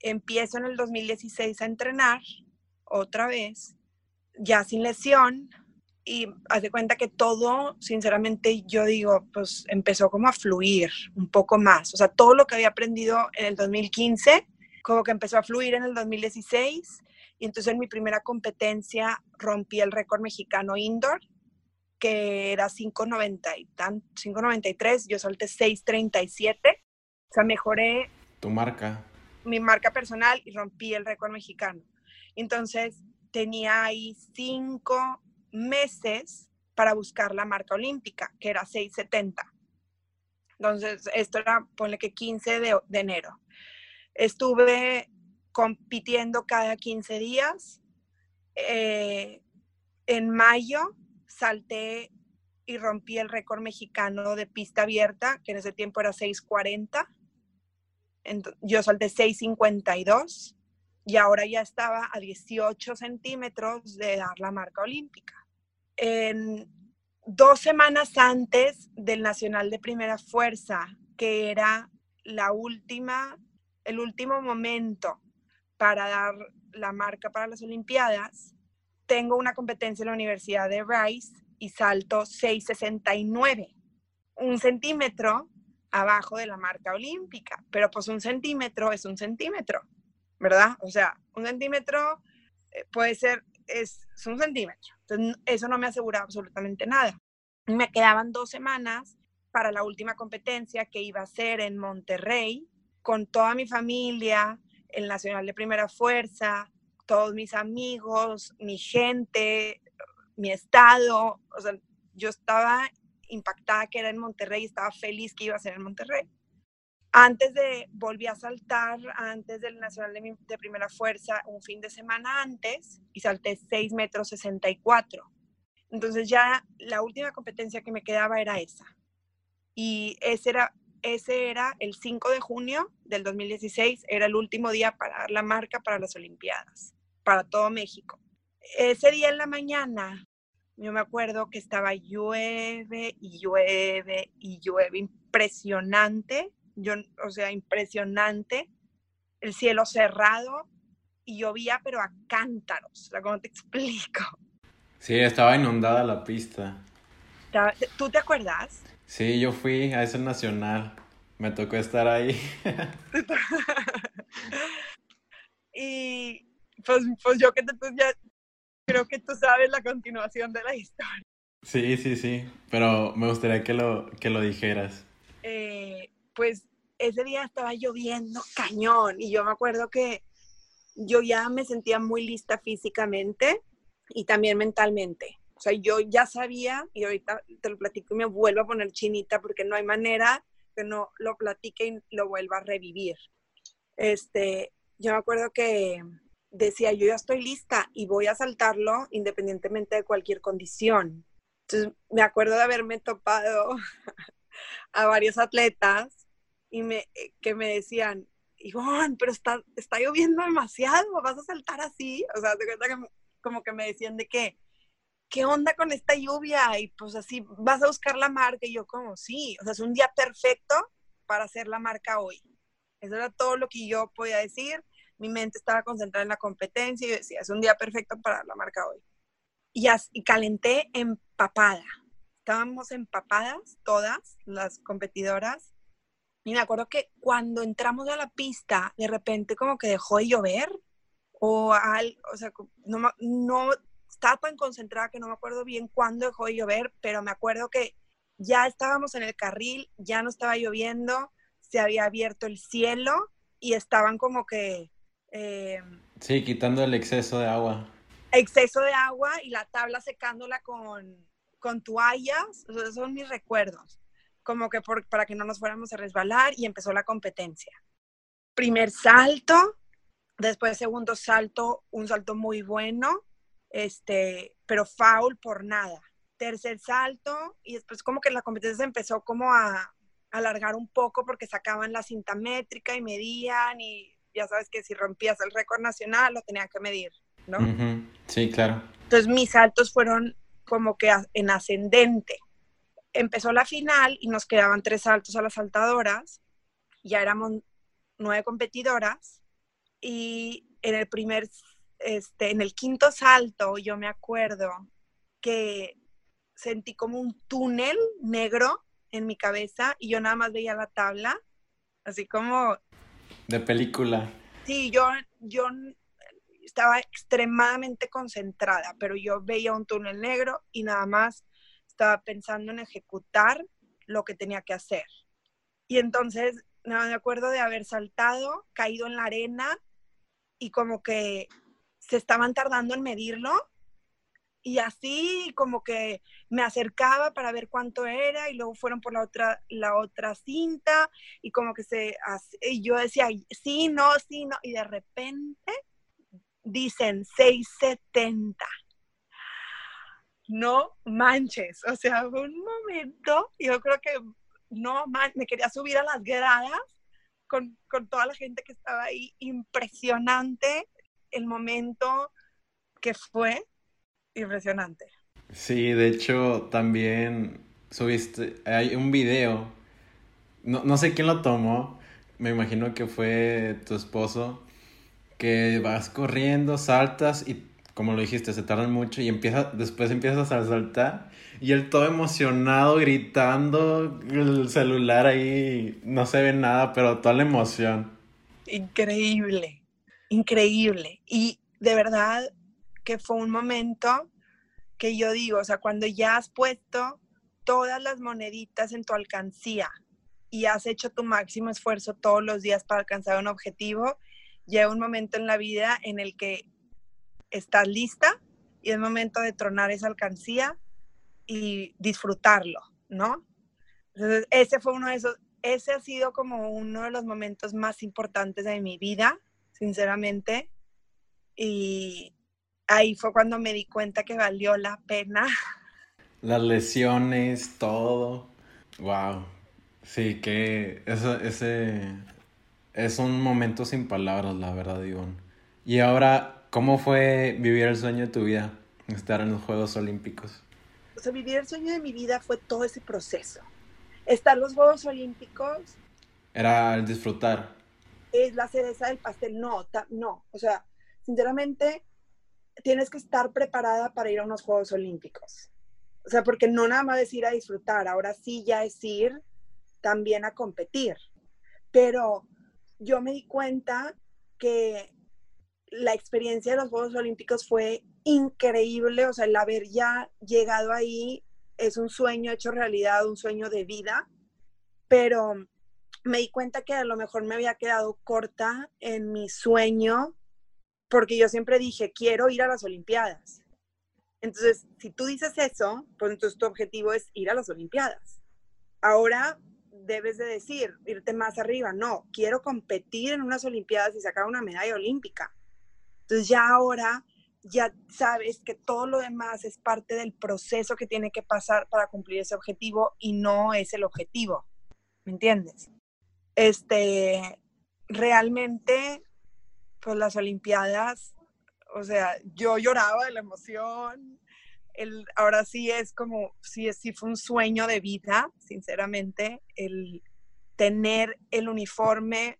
empiezo en el 2016 a entrenar otra vez, ya sin lesión y hace cuenta que todo, sinceramente, yo digo, pues empezó como a fluir un poco más. O sea, todo lo que había aprendido en el 2015, como que empezó a fluir en el 2016. Y entonces en mi primera competencia rompí el récord mexicano indoor, que era 5.93, yo salté 6.37. O sea, mejoré. Tu marca. Mi marca personal y rompí el récord mexicano. Entonces, tenía ahí cinco meses para buscar la marca olímpica, que era 670. Entonces, esto era, ponle que 15 de, enero. Estuve compitiendo cada 15 días. Eh, en mayo salté y rompí el récord mexicano de pista abierta, que en ese tiempo era 640. yo salté 652 y ahora ya estaba a 18 centímetros de dar la marca olímpica. En dos semanas antes del Nacional de Primera Fuerza, que era la última, el último momento para dar la marca para las Olimpiadas, tengo una competencia en la Universidad de Rice y salto 669, un centímetro abajo de la marca olímpica, pero pues un centímetro es un centímetro. ¿verdad? O sea, un centímetro eh, puede ser, es, un centímetro. Entonces, eso no me asegura absolutamente nada. Me quedaban dos semanas para la última competencia que iba a ser en Monterrey, con toda mi familia, el Nacional de Primera Fuerza, todos mis amigos, mi gente, mi estado. O sea, yo estaba impactada que era en Monterrey, estaba feliz que iba a ser en Monterrey. Antes de, volví a saltar, antes del Nacional de, Primera Fuerza, un fin de semana antes, y salté 6 metros 64. Entonces ya la última competencia que me quedaba era esa. Y ese era, ese era el 5 de junio del 2016, era el último día para dar la marca para las Olimpiadas, para todo México. Ese día en la mañana, yo me acuerdo que estaba llueve y llueve y llueve impresionante yo, o sea, impresionante, el cielo cerrado y llovía, pero a cántaros, o sea, ¿cómo te explico? Sí, estaba inundada la pista. ¿Tú te acuerdas? Sí, yo fui a ese nacional, me tocó estar ahí. y pues, pues yo que te, ya creo que tú sabes la continuación de la historia. Sí, sí, sí, pero me gustaría que lo, que lo dijeras. Eh, pues ese día estaba lloviendo cañón y yo me acuerdo que yo ya me sentía muy lista físicamente y también mentalmente. O sea, yo ya sabía y ahorita te lo platico y me vuelvo a poner chinita porque no hay manera que no lo platique y lo vuelva a revivir. Este, yo me acuerdo que decía, yo ya estoy lista y voy a saltarlo independientemente de cualquier condición. Entonces, me acuerdo de haberme topado a varios atletas y me, eh, que me decían, Ivonne, pero está, está lloviendo demasiado, vas a saltar así. O sea, cuenta que como que me decían de que, ¿qué onda con esta lluvia? Y pues así, vas a buscar la marca. Y yo como, sí, o sea, es un día perfecto para hacer la marca hoy. Eso era todo lo que yo podía decir. Mi mente estaba concentrada en la competencia y yo decía, es un día perfecto para la marca hoy. Y, y calenté empapada estábamos empapadas todas las competidoras. Y me acuerdo que cuando entramos a la pista, de repente como que dejó de llover. O, al, o sea, no estaba tan concentrada que no me acuerdo bien cuándo dejó de llover, pero me acuerdo que ya estábamos en el carril, ya no estaba lloviendo, se había abierto el cielo y estaban como que... Eh, sí, quitando el exceso de agua. Exceso de agua y la tabla secándola con, con toallas, esos son mis recuerdos, como que para que no nos fuéramos a resbalar y empezó la competencia. Primer salto, después segundo salto, un salto muy bueno, este, pero foul por nada. Tercer salto y después como que la competencia empezó como a, alargar un poco porque sacaban la cinta métrica y medían y ya sabes que si rompías el récord nacional lo tenían que medir, ¿no? Sí, claro. Entonces mis saltos fueron como que en ascendente. Empezó la final y nos quedaban tres saltos a las saltadoras. Ya éramos nueve competidoras y en el primer este, en el quinto salto, yo me acuerdo que sentí como un túnel negro en mi cabeza y yo nada más veía la tabla, así como... De película. Sí, yo, yo estaba extremadamente concentrada, pero yo veía un túnel negro y nada más estaba pensando en ejecutar lo que tenía que hacer. Y entonces, me acuerdo de haber saltado, caído en la arena y como que se estaban tardando en medirlo y así como que me acercaba para ver cuánto era y luego fueron por la otra la otra cinta y como que se y yo decía sí no sí no y de repente dicen 670 no manches o sea un momento yo creo que no me quería subir a las gradas con, con toda la gente que estaba ahí impresionante el momento que fue impresionante. Sí, de hecho también subiste, hay un video, no, no sé quién lo tomó, me imagino que fue tu esposo, que vas corriendo, saltas y como lo dijiste, se tardan mucho y empieza, después empiezas a saltar y él todo emocionado, gritando, el celular ahí, no se ve nada, pero toda la emoción. Increíble, increíble. Y de verdad que fue un momento que yo digo, o sea, cuando ya has puesto todas las moneditas en tu alcancía y has hecho tu máximo esfuerzo todos los días para alcanzar un objetivo, llega un momento en la vida en el que estás lista y es momento de tronar esa alcancía y disfrutarlo, ¿no? Entonces, ese fue uno de esos, ese ha sido como uno de los momentos más importantes de mi vida, sinceramente. Y, ahí fue cuando me di cuenta que valió la pena. Las lesiones, todo. Wow. Sí, que ese, ese es un momento sin palabras, la verdad, Ivonne. Y ahora, ¿cómo fue vivir el sueño de tu vida? Estar en los Juegos Olímpicos. O sea, vivir el sueño de mi vida fue todo ese proceso. Estar en los Juegos Olímpicos. Era el disfrutar. Es la cereza del pastel. No, no. O sea, sinceramente, tienes que estar preparada para ir a unos Juegos Olímpicos. O sea, porque no nada más es ir a disfrutar, ahora sí ya es ir también a competir. Pero yo me di cuenta que la experiencia de los Juegos Olímpicos fue increíble, o sea, el haber ya llegado ahí es un sueño hecho realidad, un sueño de vida, pero me di cuenta que a lo mejor me había quedado corta en mi sueño porque yo siempre dije, quiero ir a las Olimpiadas. Entonces, si tú dices eso, pues entonces tu objetivo es ir a las Olimpiadas. Ahora debes de decir, irte más arriba, no, quiero competir en unas Olimpiadas y sacar una medalla olímpica. Entonces ya ahora ya sabes que todo lo demás es parte del proceso que tiene que pasar para cumplir ese objetivo y no es el objetivo. ¿Me entiendes? Este, realmente pues las Olimpiadas, o sea, yo lloraba de la emoción. El, ahora sí es como, sí, sí fue un sueño de vida, sinceramente, el tener el uniforme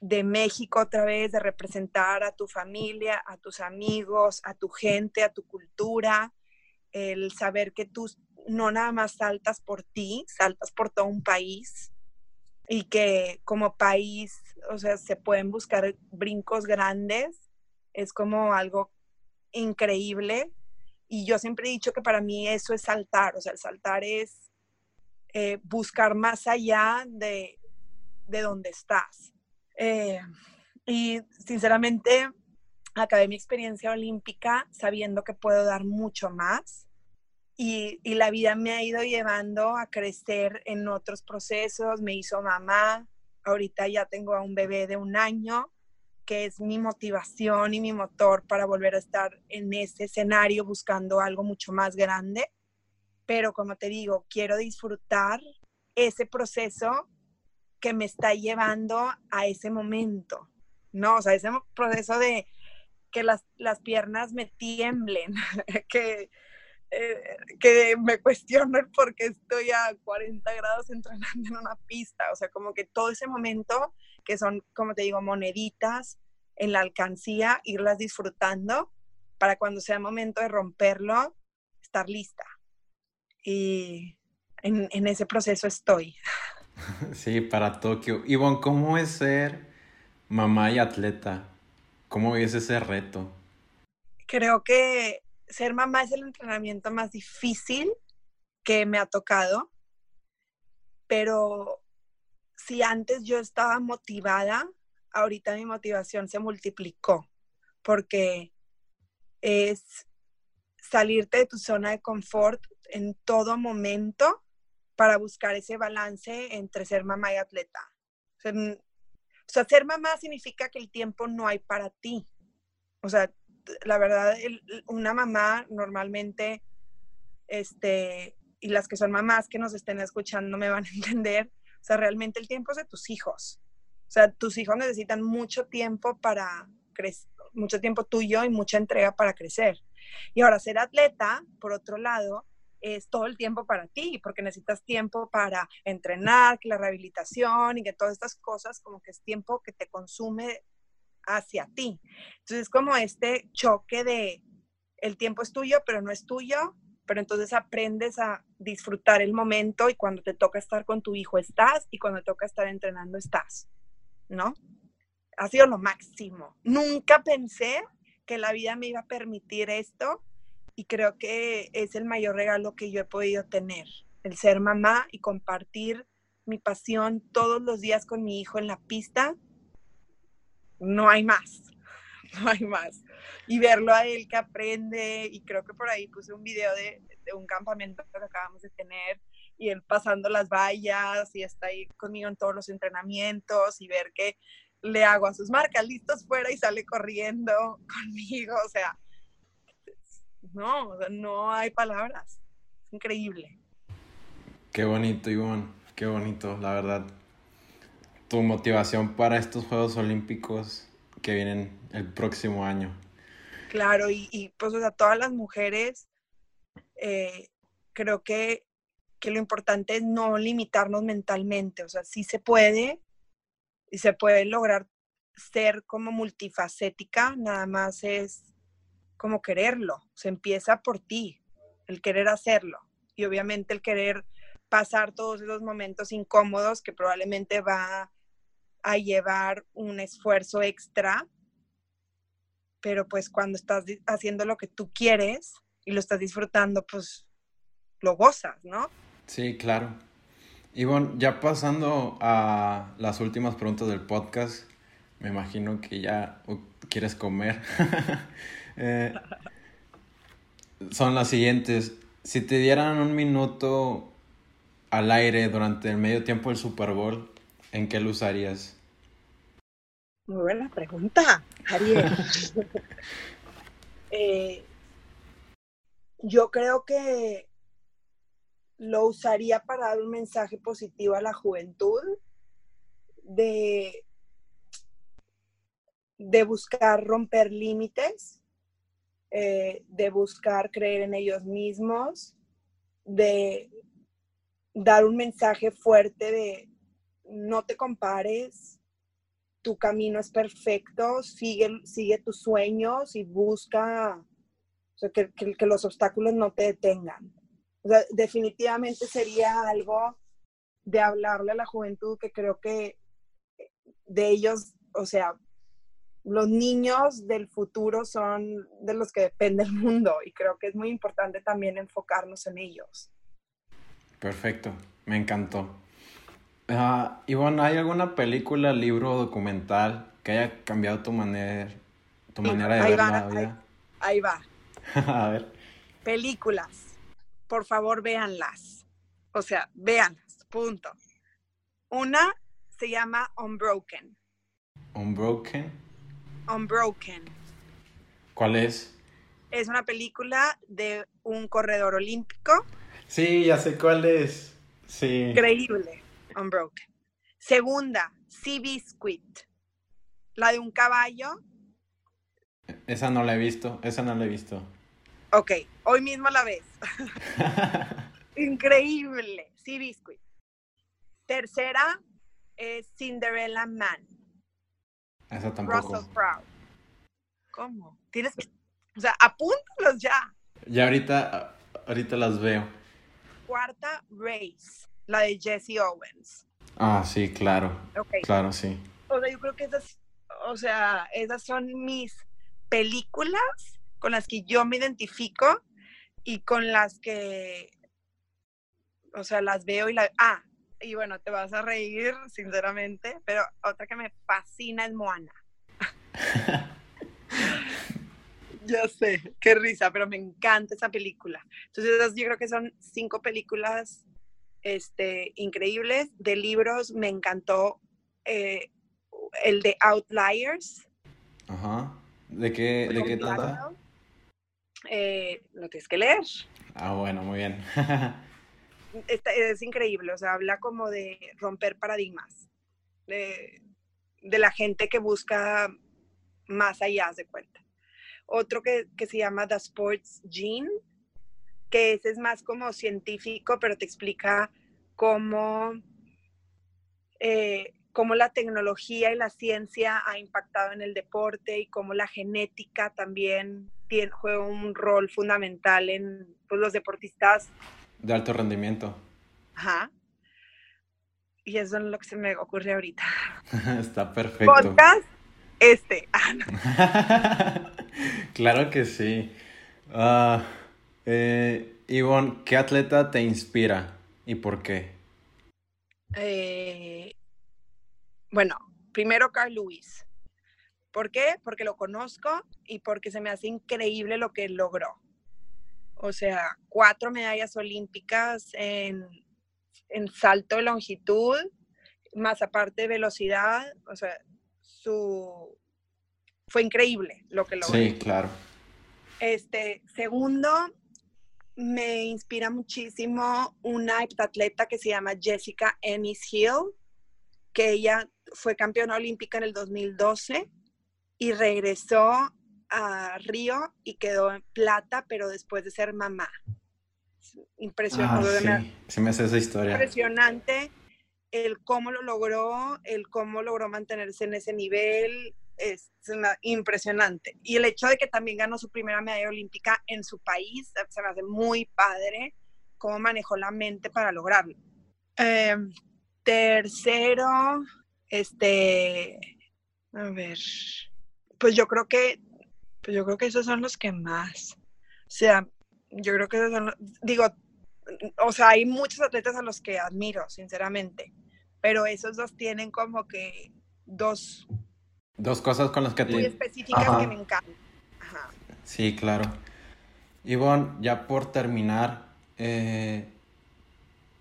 de México otra vez, de representar a tu familia, a tus amigos, a tu gente, a tu cultura, el saber que tú no nada más saltas por ti, saltas por todo un país y que como país o sea, se pueden buscar brincos grandes, es como algo increíble. Y yo siempre he dicho que para mí eso es saltar, o sea, el saltar es eh, buscar más allá de, de donde estás. Eh, y sinceramente, acabé mi experiencia olímpica sabiendo que puedo dar mucho más. Y, y, la vida me ha ido llevando a crecer en otros procesos, me hizo mamá, ahorita ya tengo a un bebé de un año, que es mi motivación y mi motor para volver a estar en ese escenario buscando algo mucho más grande. Pero como te digo, quiero disfrutar ese proceso que me está llevando a ese momento, ¿no? O sea, ese proceso de que las, las piernas me tiemblen, que, eh, que me cuestiono el por qué estoy a 40 grados entrenando en una pista. O sea, como que todo ese momento, que son, como te digo, moneditas, en la alcancía, irlas disfrutando para cuando sea momento de romperlo, estar lista. Y en, ese proceso estoy. Sí, para Tokio. Ivonne, ¿cómo es ser mamá y atleta? ¿Cómo es ese reto? Creo que ser mamá es el entrenamiento más difícil que me ha tocado, pero si antes yo estaba motivada, ahorita mi motivación se multiplicó, porque es salirte de tu zona de confort en todo momento para buscar ese balance entre ser mamá y atleta. O sea, ser mamá significa que el tiempo no hay para ti. O sea, la verdad, una mamá normalmente, este, y las que son mamás que nos estén escuchando me van a entender, o sea, realmente el tiempo es de tus hijos. O sea, tus hijos necesitan mucho tiempo para crecer, mucho tiempo tuyo y mucha entrega para crecer. Y ahora, ser atleta, por otro lado, es todo el tiempo para ti, porque necesitas tiempo para entrenar, que la rehabilitación y que todas estas cosas, como que es tiempo que te consume hacia ti. Entonces, es como este choque de el tiempo es tuyo, pero no es tuyo, pero entonces aprendes a disfrutar el momento y cuando te toca estar con tu hijo estás y cuando te toca estar entrenando estás, ¿no? Ha sido lo máximo. Nunca pensé que la vida me iba a permitir esto y creo que es el mayor regalo que yo he podido tener, el ser mamá y compartir mi pasión todos los días con mi hijo en la pista. No hay más, no hay más. Y verlo a él que aprende, y creo que por ahí puse un video de, un campamento que acabamos de tener, y él pasando las vallas, y está ahí conmigo en todos los entrenamientos, y ver que le hago a sus marcas listos fuera y sale corriendo conmigo, o sea, no, no hay palabras. Increíble. Qué bonito, Ivonne, qué bonito, la verdad. Tu motivación para estos Juegos Olímpicos que vienen el próximo año. Claro, y, pues a todas las mujeres, eh, creo que, que lo importante es no limitarnos mentalmente, o sea, sí se puede y se puede lograr ser como multifacética, nada más es como quererlo, se empieza por ti, el querer hacerlo y obviamente el querer pasar todos esos momentos incómodos que probablemente va a llevar un esfuerzo extra, pero pues cuando estás haciendo lo que tú quieres y lo estás disfrutando, pues lo gozas, ¿no? Sí, claro. Y bueno, ya pasando a las últimas preguntas del podcast, me imagino que ya quieres comer. Eh, son las siguientes. Si te dieran un minuto al aire durante el medio tiempo del Super Bowl, ¿en qué lo usarías? Muy buena pregunta, Ariel. Eh, yo creo que lo usaría para dar un mensaje positivo a la juventud de, de buscar romper límites eh, de buscar creer en ellos mismos, de dar un mensaje fuerte de no te compares, tu camino es perfecto, sigue, sigue tus sueños y busca que, que, los obstáculos no te detengan. definitivamente sería algo de hablarle a la juventud que creo que de ellos, o sea, los niños del futuro son de los que depende el mundo y creo que es muy importante también enfocarnos en ellos. Perfecto, me encantó. Uh, Ivonne, ¿hay alguna película, libro o documental que haya cambiado tu manera, tu manera de ver la vida? Ahí, va. A ver. Películas. Por favor, véanlas. O sea, véanlas. Punto. Una se llama Unbroken. Unbroken. Unbroken. ¿Cuál es? Es una película de un corredor olímpico. Sí, ya sé cuál es. Sí. Increíble. Unbroken. Segunda, Sea Biscuit. La de un caballo. Esa no la he visto, esa no la he visto. Ok, hoy mismo la ves. Increíble, Sea Biscuit. Tercera es Cinderella Man. Esa tampoco. Russell Crowe. ¿Cómo? Tienes que, o sea, apúntalos ya. Ya ahorita, ahorita las veo. Cuarta, Race, la de Jesse Owens. Ah, sí, claro. Claro, sí. O sea, yo creo que esas, o sea, esas son mis películas con las que yo me identifico y con las que, o sea, las veo y la... Ah, y bueno, te vas a reír, sinceramente, pero otra que me fascina es Moana. ya sé, qué risa, pero me encanta esa película. Entonces, esas yo creo que son cinco películas este, increíbles. De libros, me encantó eh, el de Outliers. Ajá. ¿De qué, de qué trata? Eh, lo tienes que leer. Ah, bueno, muy bien. Está- es increíble, o sea, habla como de romper paradigmas, de, de la gente que busca más allá de cuenta. Otro que, que se llama The Sports Gene, que ese es más como científico, pero te explica cómo, eh, cómo la tecnología y la ciencia ha impactado en el deporte y cómo la genética también tiene, juega un rol fundamental en pues, los deportistas De alto rendimiento. Ajá. Y eso es lo que se me ocurre ahorita. Está perfecto. Podcast, este. Ah, no. claro que sí. Ah, eh, Ivonne, ¿qué atleta te inspira y por qué? Eh, bueno, primero Carl Lewis. ¿Por qué? Porque lo conozco y porque se me hace increíble lo que logró. O sea, cuatro medallas olímpicas en, en salto de longitud, más aparte de velocidad. O sea, su... fue increíble lo que logró. Sí, claro. Este, segundo, me inspira muchísimo una heptatleta que se llama Jessica Ennis Hill, que ella fue campeona olímpica en el 2012 y regresó a Río y quedó en plata, pero después de ser mamá. Ah, Impresionante. sí, sí me hace esa historia. Impresionante el cómo lo logró, el cómo logró mantenerse en ese nivel, es impresionante. Y el hecho de que también ganó su primera medalla olímpica en su país, eh, se me hace muy padre cómo manejó la mente para lograrlo. Eh, tercero, este, a ver, pues yo creo que, pues yo creo que esos son los que más, o sea, yo creo que esos son, los- digo, o sea, hay muchos atletas a los que admiro, sinceramente, pero esos dos tienen como que dos Dos cosas con las que muy te... específicas Ajá. que me encantan. Ajá. Sí, claro. Ivonne, ya por terminar, eh,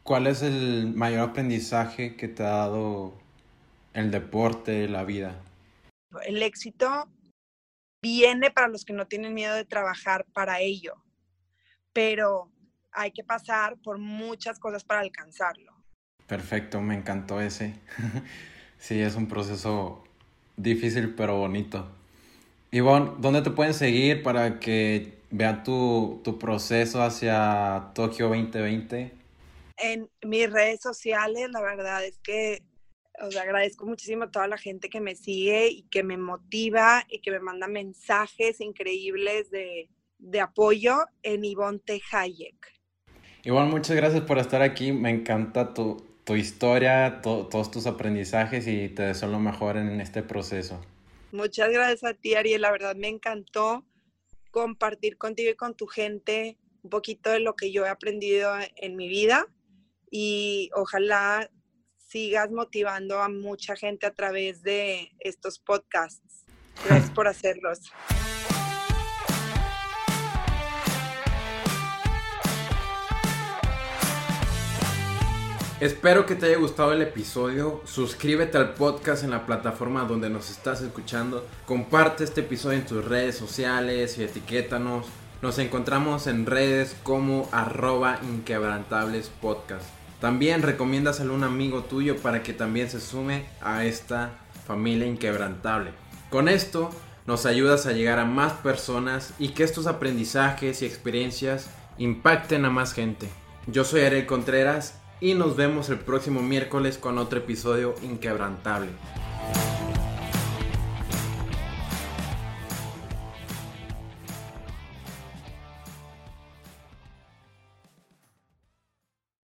¿cuál es el mayor aprendizaje que te ha dado el deporte, la vida? El éxito viene para los que no tienen miedo de trabajar para ello, pero hay que pasar por muchas cosas para alcanzarlo. Perfecto, me encantó ese. Sí, es un proceso difícil pero bonito. Ivonne, ¿dónde te pueden seguir para que vean tu, tu proceso hacia Tokio 2020? En mis redes sociales, la verdad es que os agradezco muchísimo a toda la gente que me sigue y que me motiva y que me manda mensajes increíbles de, de apoyo en Ivonne T. Hayek. Ivonne, muchas gracias por estar aquí. Me encanta tu, tu historia, to- todos tus aprendizajes y te deseo lo mejor en este proceso. Muchas gracias a ti, Ariel. La verdad me encantó compartir contigo y con tu gente un poquito de lo que yo he aprendido en mi vida y ojalá sigas motivando a mucha gente a través de estos podcasts. Gracias por hacerlos. Espero que te haya gustado el episodio. Suscríbete al podcast en la plataforma donde nos estás escuchando. Comparte este episodio en tus redes sociales y etiquétanos. Nos encontramos en redes como arroba inquebrantables podcast. También recomiéndaselo a un amigo tuyo para que también se sume a esta familia inquebrantable. Con esto nos ayudas a llegar a más personas y que estos aprendizajes y experiencias impacten a más gente. Yo soy Ariel Contreras y nos vemos el próximo miércoles con otro episodio inquebrantable.